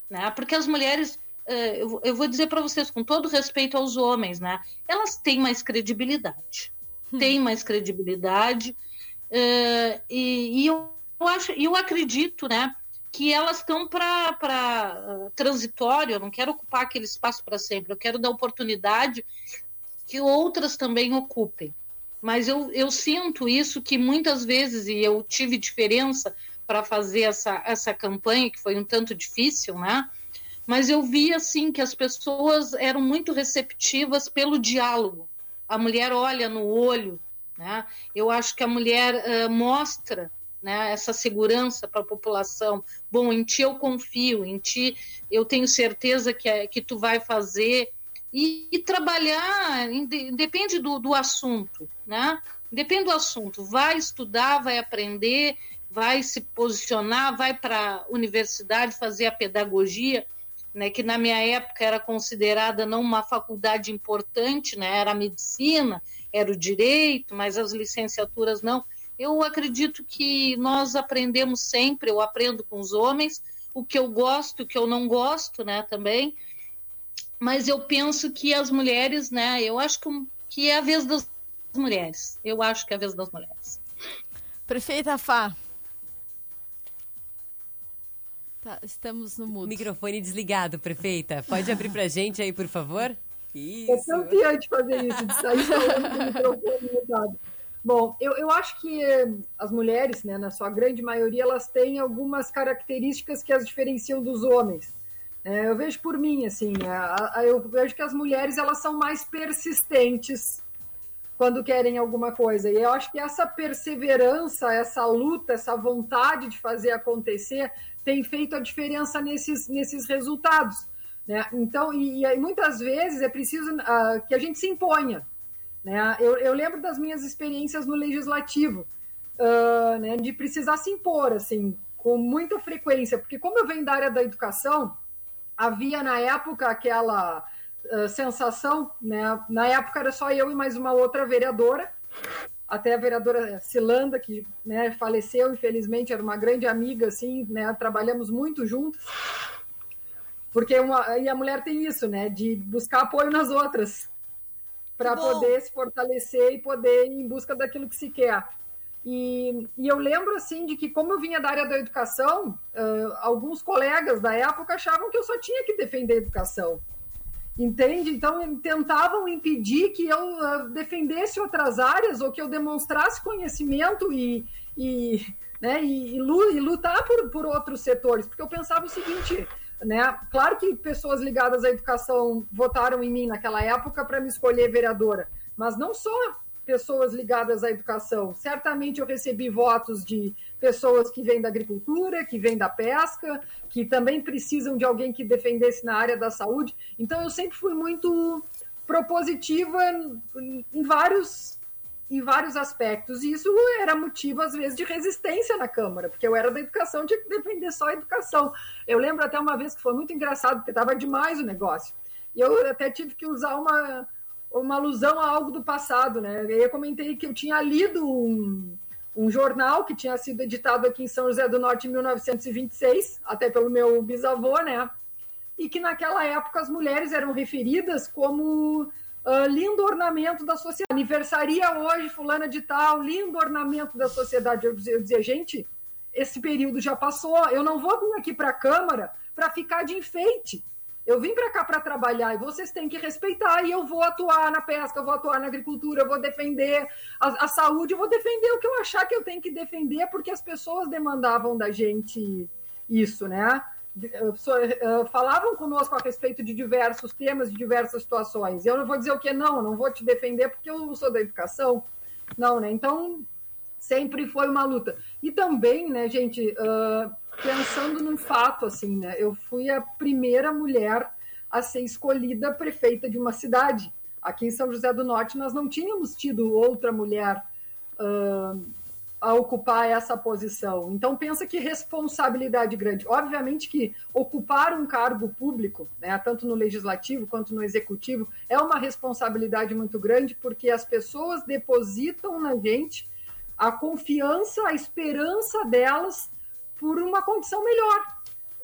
Né? Porque as mulheres, eh, eu vou dizer para vocês, com todo respeito aos homens, né? elas têm mais credibilidade. Têm mais credibilidade. eh, e, e eu acho, eu acredito, né? Que elas estão para transitório, eu não quero ocupar aquele espaço para sempre, eu quero dar oportunidade que outras também ocupem. Mas eu, eu sinto isso que muitas vezes, e eu tive diferença para fazer essa, essa campanha, que foi um tanto difícil, né? Mas eu vi assim que as pessoas eram muito receptivas pelo diálogo. A mulher olha no olho, né? Eu acho que a mulher eh, mostra né, essa segurança para a população. Bom, em ti eu confio, em ti eu tenho certeza que, é- que tu vai fazer. E, e trabalhar, depende do, do assunto, né? Depende do assunto. Vai estudar, vai aprender, vai se posicionar, vai para a universidade fazer a pedagogia, né, que na minha época era considerada não uma faculdade importante, né, era a medicina, era o direito, mas as licenciaturas não. Eu acredito que nós aprendemos sempre, eu aprendo com os homens, o que eu gosto, o que eu não gosto, né, também. Mas eu penso que as mulheres, né, eu acho que, que é a vez das mulheres. Eu acho que é a vez das mulheres. Prefeita Fá. Tá, estamos no mudo. Microfone desligado, prefeita. Pode abrir pra gente aí, por favor? É Isso. campeã de fazer isso, de sair falando com o microfone mutado. Bom, eu, eu acho que as mulheres, né, na sua grande maioria, elas têm algumas características que as diferenciam dos homens. É, eu vejo por mim, assim, a- a- eu vejo que as mulheres elas são mais persistentes quando querem alguma coisa. E eu acho que essa perseverança, essa luta, essa vontade de fazer acontecer tem feito a diferença nesses, nesses resultados. Né? Então, e, e muitas vezes é preciso ah, que a gente se imponha. Né? Eu, eu lembro das minhas experiências no legislativo, ah, né, de precisar se impor, assim, com muita frequência, porque como eu venho da área da educação, havia na época aquela ah, sensação, né? Na época era só eu e mais uma outra vereadora, até a vereadora Cilanda, que né, faleceu, infelizmente, era uma grande amiga, assim, né? Trabalhamos muito juntas. Porque uma, e a mulher tem isso, né? De buscar apoio nas outras para poder se fortalecer e poder ir em busca daquilo que se quer. E, e eu lembro assim de que como eu vinha da área da educação, ah, alguns colegas da época achavam que eu só tinha que defender a educação. Entende? Então tentavam impedir que eu ah, defendesse outras áreas ou que eu demonstrasse conhecimento e, e, né, e, e lutar por, por outros setores, porque eu pensava o seguinte, né? Claro que pessoas ligadas à educação votaram em mim naquela época para me escolher vereadora, mas não só pessoas ligadas à educação. Certamente eu recebi votos de pessoas que vêm da agricultura, que vêm da pesca, que também precisam de alguém que defendesse na área da saúde. Então eu sempre fui muito propositiva em- vários em vários aspectos. E isso era motivo, às vezes, de resistência na Câmara, porque eu era da educação, tinha que defender só a educação. Eu lembro até uma vez que foi muito engraçado, porque estava demais o negócio. E eu até tive que usar uma, uma alusão a algo do passado, né? Eu comentei que eu tinha lido um, um jornal que tinha sido editado aqui em São José do Norte em 1926, até pelo meu bisavô, né? E que naquela época as mulheres eram referidas como ah, lindo ornamento da sociedade. Aniversaria hoje, fulana de tal, lindo ornamento da sociedade. Eu dizia, gente, esse período já passou. Eu não vou vir aqui para a Câmara para ficar de enfeite. Eu vim para cá para trabalhar e vocês têm que respeitar. E eu vou atuar na pesca, eu vou atuar na agricultura, eu vou defender a, a saúde, eu vou defender o que eu achar que eu tenho que defender, porque as pessoas demandavam da gente isso, né? Falavam conosco a respeito de diversos temas, de diversas situações. Eu não vou dizer o que não, não vou te defender porque eu sou da educação. Não, né? Então, sempre foi uma luta. E também, né, gente, ah, pensando num fato, assim, né, eu fui a primeira mulher a ser escolhida prefeita de uma cidade. Aqui em São José do Norte, nós não tínhamos tido outra mulher ah, a ocupar essa posição. Então pensa que responsabilidade grande. Obviamente que ocupar um cargo público, né, tanto no legislativo quanto no executivo, é uma responsabilidade muito grande porque as pessoas depositam na gente a confiança, a esperança delas por uma condição melhor,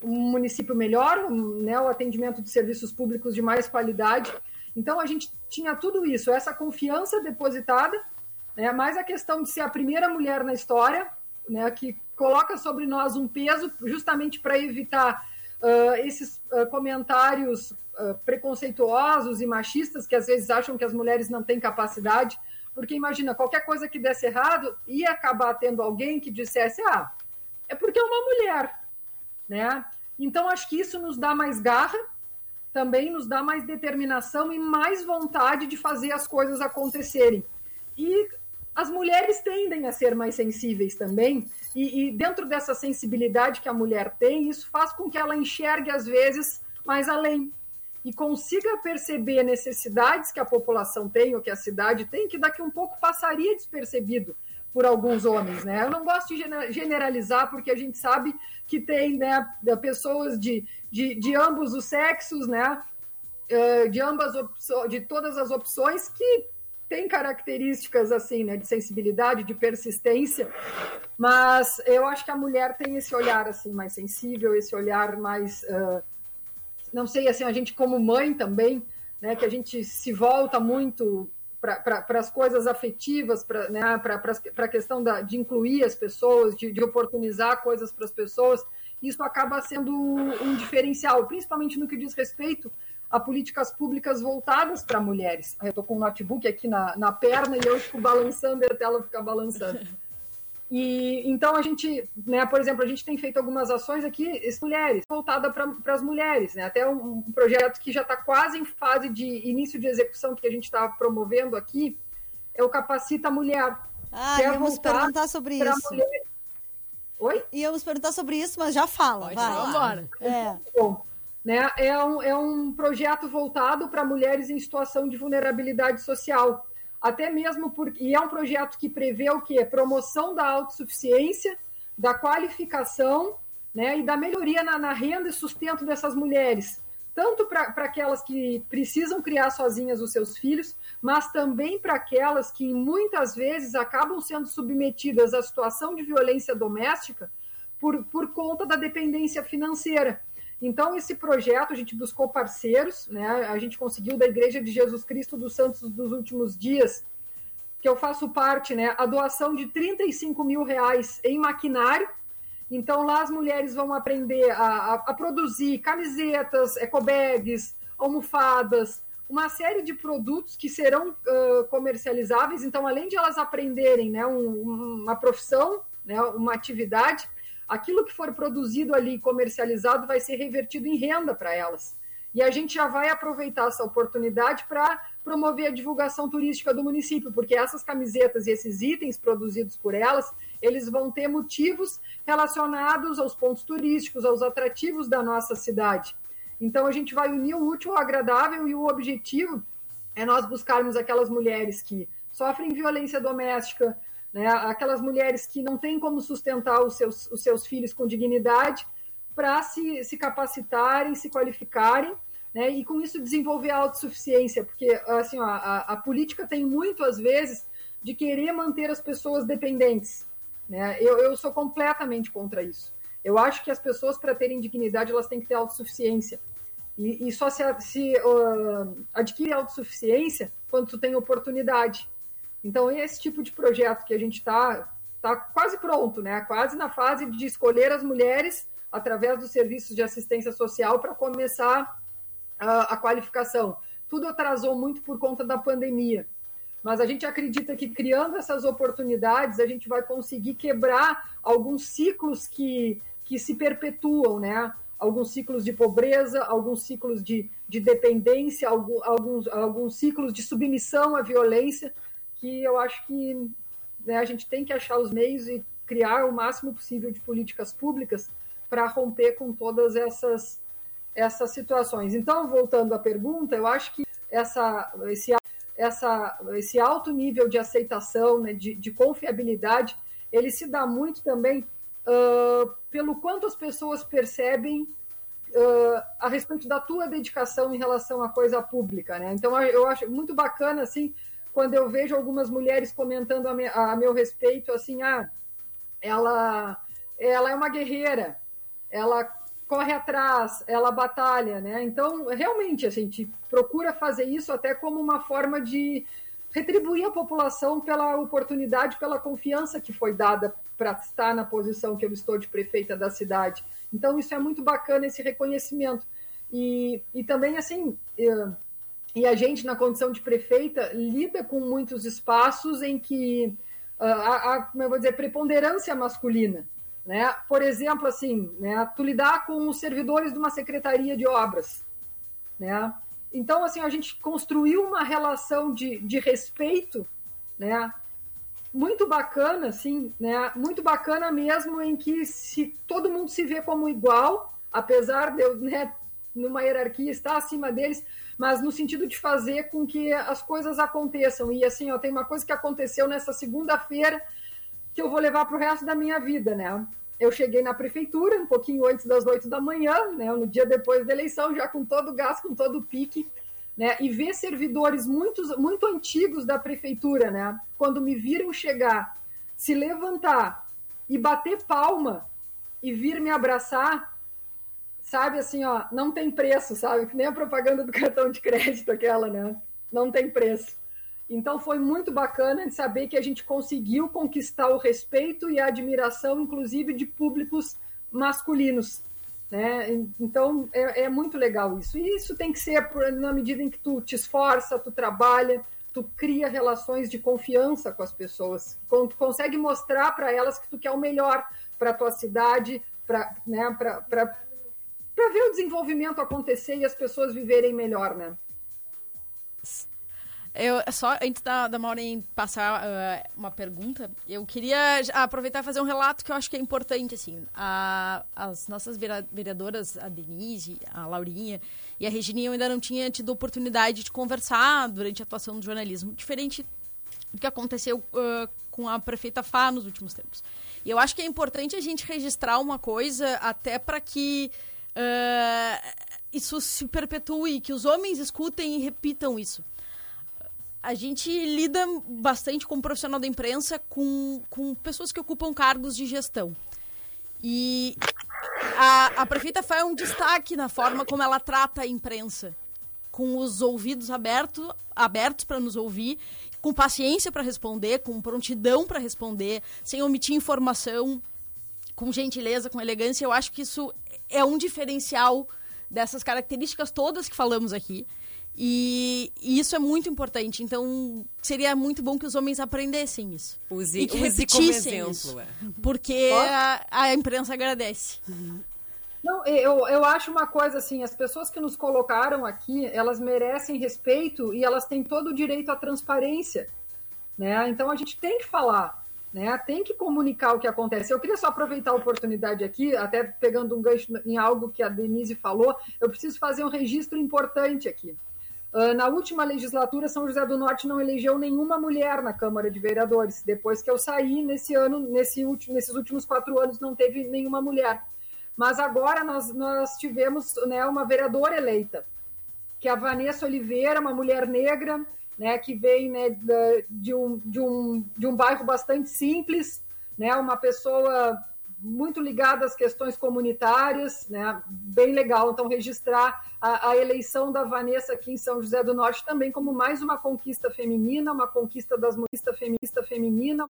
um município melhor, um, né, o atendimento de serviços públicos de mais qualidade. Então a gente tinha tudo isso, essa confiança depositada né? mais a questão de ser a primeira mulher na história, né? que coloca sobre nós um peso justamente para evitar uh, esses uh, comentários uh, preconceituosos e machistas que às vezes acham que as mulheres não têm capacidade, porque imagina, qualquer coisa que desse errado ia acabar tendo alguém que dissesse, ah, é porque é uma mulher, né? Então acho que isso nos dá mais garra, também nos dá mais determinação e mais vontade de fazer as coisas acontecerem. E as mulheres tendem a ser mais sensíveis também, e, e, dentro dessa sensibilidade que a mulher tem, isso faz com que ela enxergue, às vezes, mais além e consiga perceber necessidades que a população tem ou que a cidade tem, que daqui um pouco passaria despercebido por alguns homens. Né? Eu não gosto de generalizar, porque a gente sabe que tem né, pessoas de, de, de ambos os sexos, né? de ambas de todas as opções que tem características assim, né, de sensibilidade, de persistência, mas eu acho que a mulher tem esse olhar assim mais sensível, esse olhar mais, uh, não sei, assim, a gente como mãe também, né, que a gente se volta muito para as coisas afetivas, para né, a questão da, de incluir as pessoas, de, de oportunizar coisas para as pessoas, isso acaba sendo um diferencial, principalmente no que diz respeito a políticas públicas voltadas para mulheres. Eu estou com o um notebook aqui na, na perna e eu fico balançando e a tela fica balançando. E então a gente, né, por exemplo, a gente tem feito algumas ações aqui, mulheres, voltada para as mulheres, né? Até um, um projeto que já está quase em fase de início de execução que a gente está promovendo aqui é o Capacita Mulher. Ah, é íamos perguntar sobre isso. Mulher... Oi? Íamos perguntar sobre isso, mas já fala. Pode vai. falar. É. Bom, né, é, um, é um projeto voltado para mulheres em situação de vulnerabilidade social. Até mesmo porque. E é um projeto que prevê o quê? Promoção da autossuficiência, da qualificação né, e da melhoria na, na renda e sustento dessas mulheres. Tanto para aquelas que precisam criar sozinhas os seus filhos, mas também para aquelas que muitas vezes acabam sendo submetidas à situação de violência doméstica por, por conta da dependência financeira. Então, esse projeto, a gente buscou parceiros, né? a gente conseguiu da Igreja de Jesus Cristo dos Santos dos Últimos Dias, que eu faço parte, né? a doação de 35 mil reais em maquinário. Então, lá as mulheres vão aprender a, a, a produzir camisetas, ecobags, almofadas, uma série de produtos que serão uh, comercializáveis. Então, além de elas aprenderem né, um, uma profissão, né, uma atividade, aquilo que for produzido ali comercializado vai ser revertido em renda para elas. E a gente já vai aproveitar essa oportunidade para promover a divulgação turística do município, porque essas camisetas e esses itens produzidos por elas, eles vão ter motivos relacionados aos pontos turísticos, aos atrativos da nossa cidade. Então a gente vai unir o útil ao agradável e o objetivo é nós buscarmos aquelas mulheres que sofrem violência doméstica, né? aquelas mulheres que não têm como sustentar os seus, os seus filhos com dignidade, para se, se capacitarem, se qualificarem, né? e com isso desenvolver a autossuficiência, porque assim, a, a política tem muito, às vezes, de querer manter as pessoas dependentes. Né? Eu, eu sou completamente contra isso. Eu acho que as pessoas, para terem dignidade, elas têm que ter autossuficiência. E, e só se, se uh, adquire autossuficiência quando tu tem oportunidade. Então, esse tipo de projeto que a gente está tá quase pronto, né? quase na fase de escolher as mulheres através dos serviços de assistência social para começar a, a qualificação. Tudo atrasou muito por conta da pandemia. Mas a gente acredita que criando essas oportunidades, a gente vai conseguir quebrar alguns ciclos que, que se perpetuam, né? Alguns ciclos de pobreza, alguns ciclos de, de dependência, alguns, alguns ciclos de submissão à violência que eu acho que né, a gente tem que achar os meios e criar o máximo possível de políticas públicas para romper com todas essas, essas situações. Então, voltando à pergunta, eu acho que essa, esse, essa, esse alto nível de aceitação, né, de, de confiabilidade, ele se dá muito também uh, pelo quanto as pessoas percebem uh, a respeito da tua dedicação em relação à coisa pública, né? Então eu acho muito bacana assim quando eu vejo algumas mulheres comentando a, me, a meu respeito assim, ah, ela ela é uma guerreira, ela corre atrás, ela batalha, né? Então realmente a gente procura fazer isso até como uma forma de retribuir a população pela oportunidade, pela confiança que foi dada para estar na posição que eu estou de prefeita da cidade. Então, isso é muito bacana, esse reconhecimento. E, e também, assim, e a gente, na condição de prefeita, lida com muitos espaços em que há, como eu vou dizer, preponderância masculina. Né? Por exemplo, assim, né, tu lidar com os servidores de uma secretaria de obras. Né? Então, assim, a gente construiu uma relação de, de respeito, né? Muito bacana, assim, né? Muito bacana mesmo, em que se todo mundo se vê como igual, apesar de eu, né, numa hierarquia estar acima deles, mas no sentido de fazer com que as coisas aconteçam. E assim, ó, tem uma coisa que aconteceu nessa segunda-feira que eu vou levar para o resto da minha vida, né? Eu cheguei na prefeitura um pouquinho antes das oito da manhã, né, no dia depois da eleição, já com todo o gás, com todo o pique, né, e ver servidores muito, muito antigos da prefeitura, né, quando me viram chegar, se levantar e bater palma e vir me abraçar, sabe assim, ó, não tem preço, sabe? Que nem a propaganda do <laughs> cartão de crédito aquela, né? Não tem preço. Então foi muito bacana de saber que a gente conseguiu conquistar o respeito e a admiração, inclusive de públicos masculinos. Né? Então é, é muito legal isso. E isso tem que ser na medida em que tu te esforça, tu trabalha, tu cria relações de confiança com as pessoas. Tu consegue mostrar para elas que tu quer o melhor para a tua cidade, para né, ver o desenvolvimento acontecer e as pessoas viverem melhor, né? Eu, só antes da, da Maureen passar uh, uma pergunta, eu queria aproveitar e fazer um relato que eu acho que é importante, assim. A, as nossas vereadoras, a Denise, a Laurinha e a Regininha, eu ainda não tinha tido oportunidade de conversar durante a atuação do jornalismo, diferente do que aconteceu uh, com a prefeita Fá nos últimos tempos. E eu acho que é importante a gente registrar uma coisa até para que uh, isso se perpetue, que os homens escutem e repitam isso a gente lida bastante como profissional da imprensa com, com pessoas que ocupam cargos de gestão. E a, a prefeita faz um destaque na forma como ela trata a imprensa. Com os ouvidos aberto, abertos para nos ouvir, com paciência para responder, com prontidão para responder, sem omitir informação, com gentileza, com elegância. Eu acho que isso é um diferencial dessas características todas que falamos aqui. E, e, isso é muito importante. Então, seria muito bom que os homens aprendessem isso. Use, e que use repetissem como isso. exemplo. é. Porque a, a imprensa agradece. Não, eu, eu acho uma coisa assim, as pessoas que nos colocaram aqui, elas merecem respeito e elas têm todo o direito à transparência, né? Então a gente tem que falar, né? Tem que comunicar o que acontece. Eu queria só aproveitar a oportunidade aqui, até pegando um gancho em algo que a Denise falou, eu preciso fazer um registro importante aqui. Uh, na última legislatura, São José do Norte não elegeu nenhuma mulher na Câmara de Vereadores. Depois que eu saí, nesse ano, nesse último, nesses últimos quatro anos, não teve nenhuma mulher. Mas agora nós, nós tivemos né, uma vereadora eleita, que é a Vanessa Oliveira, uma mulher negra, né, que vem né, de, um, de, um, de um bairro bastante simples, né, uma pessoa muito ligada às questões comunitárias, né, bem legal. Então, registrar a, a eleição da Vanessa aqui em São José do Norte também como mais uma conquista feminina, uma conquista das mulheres feminista feminina,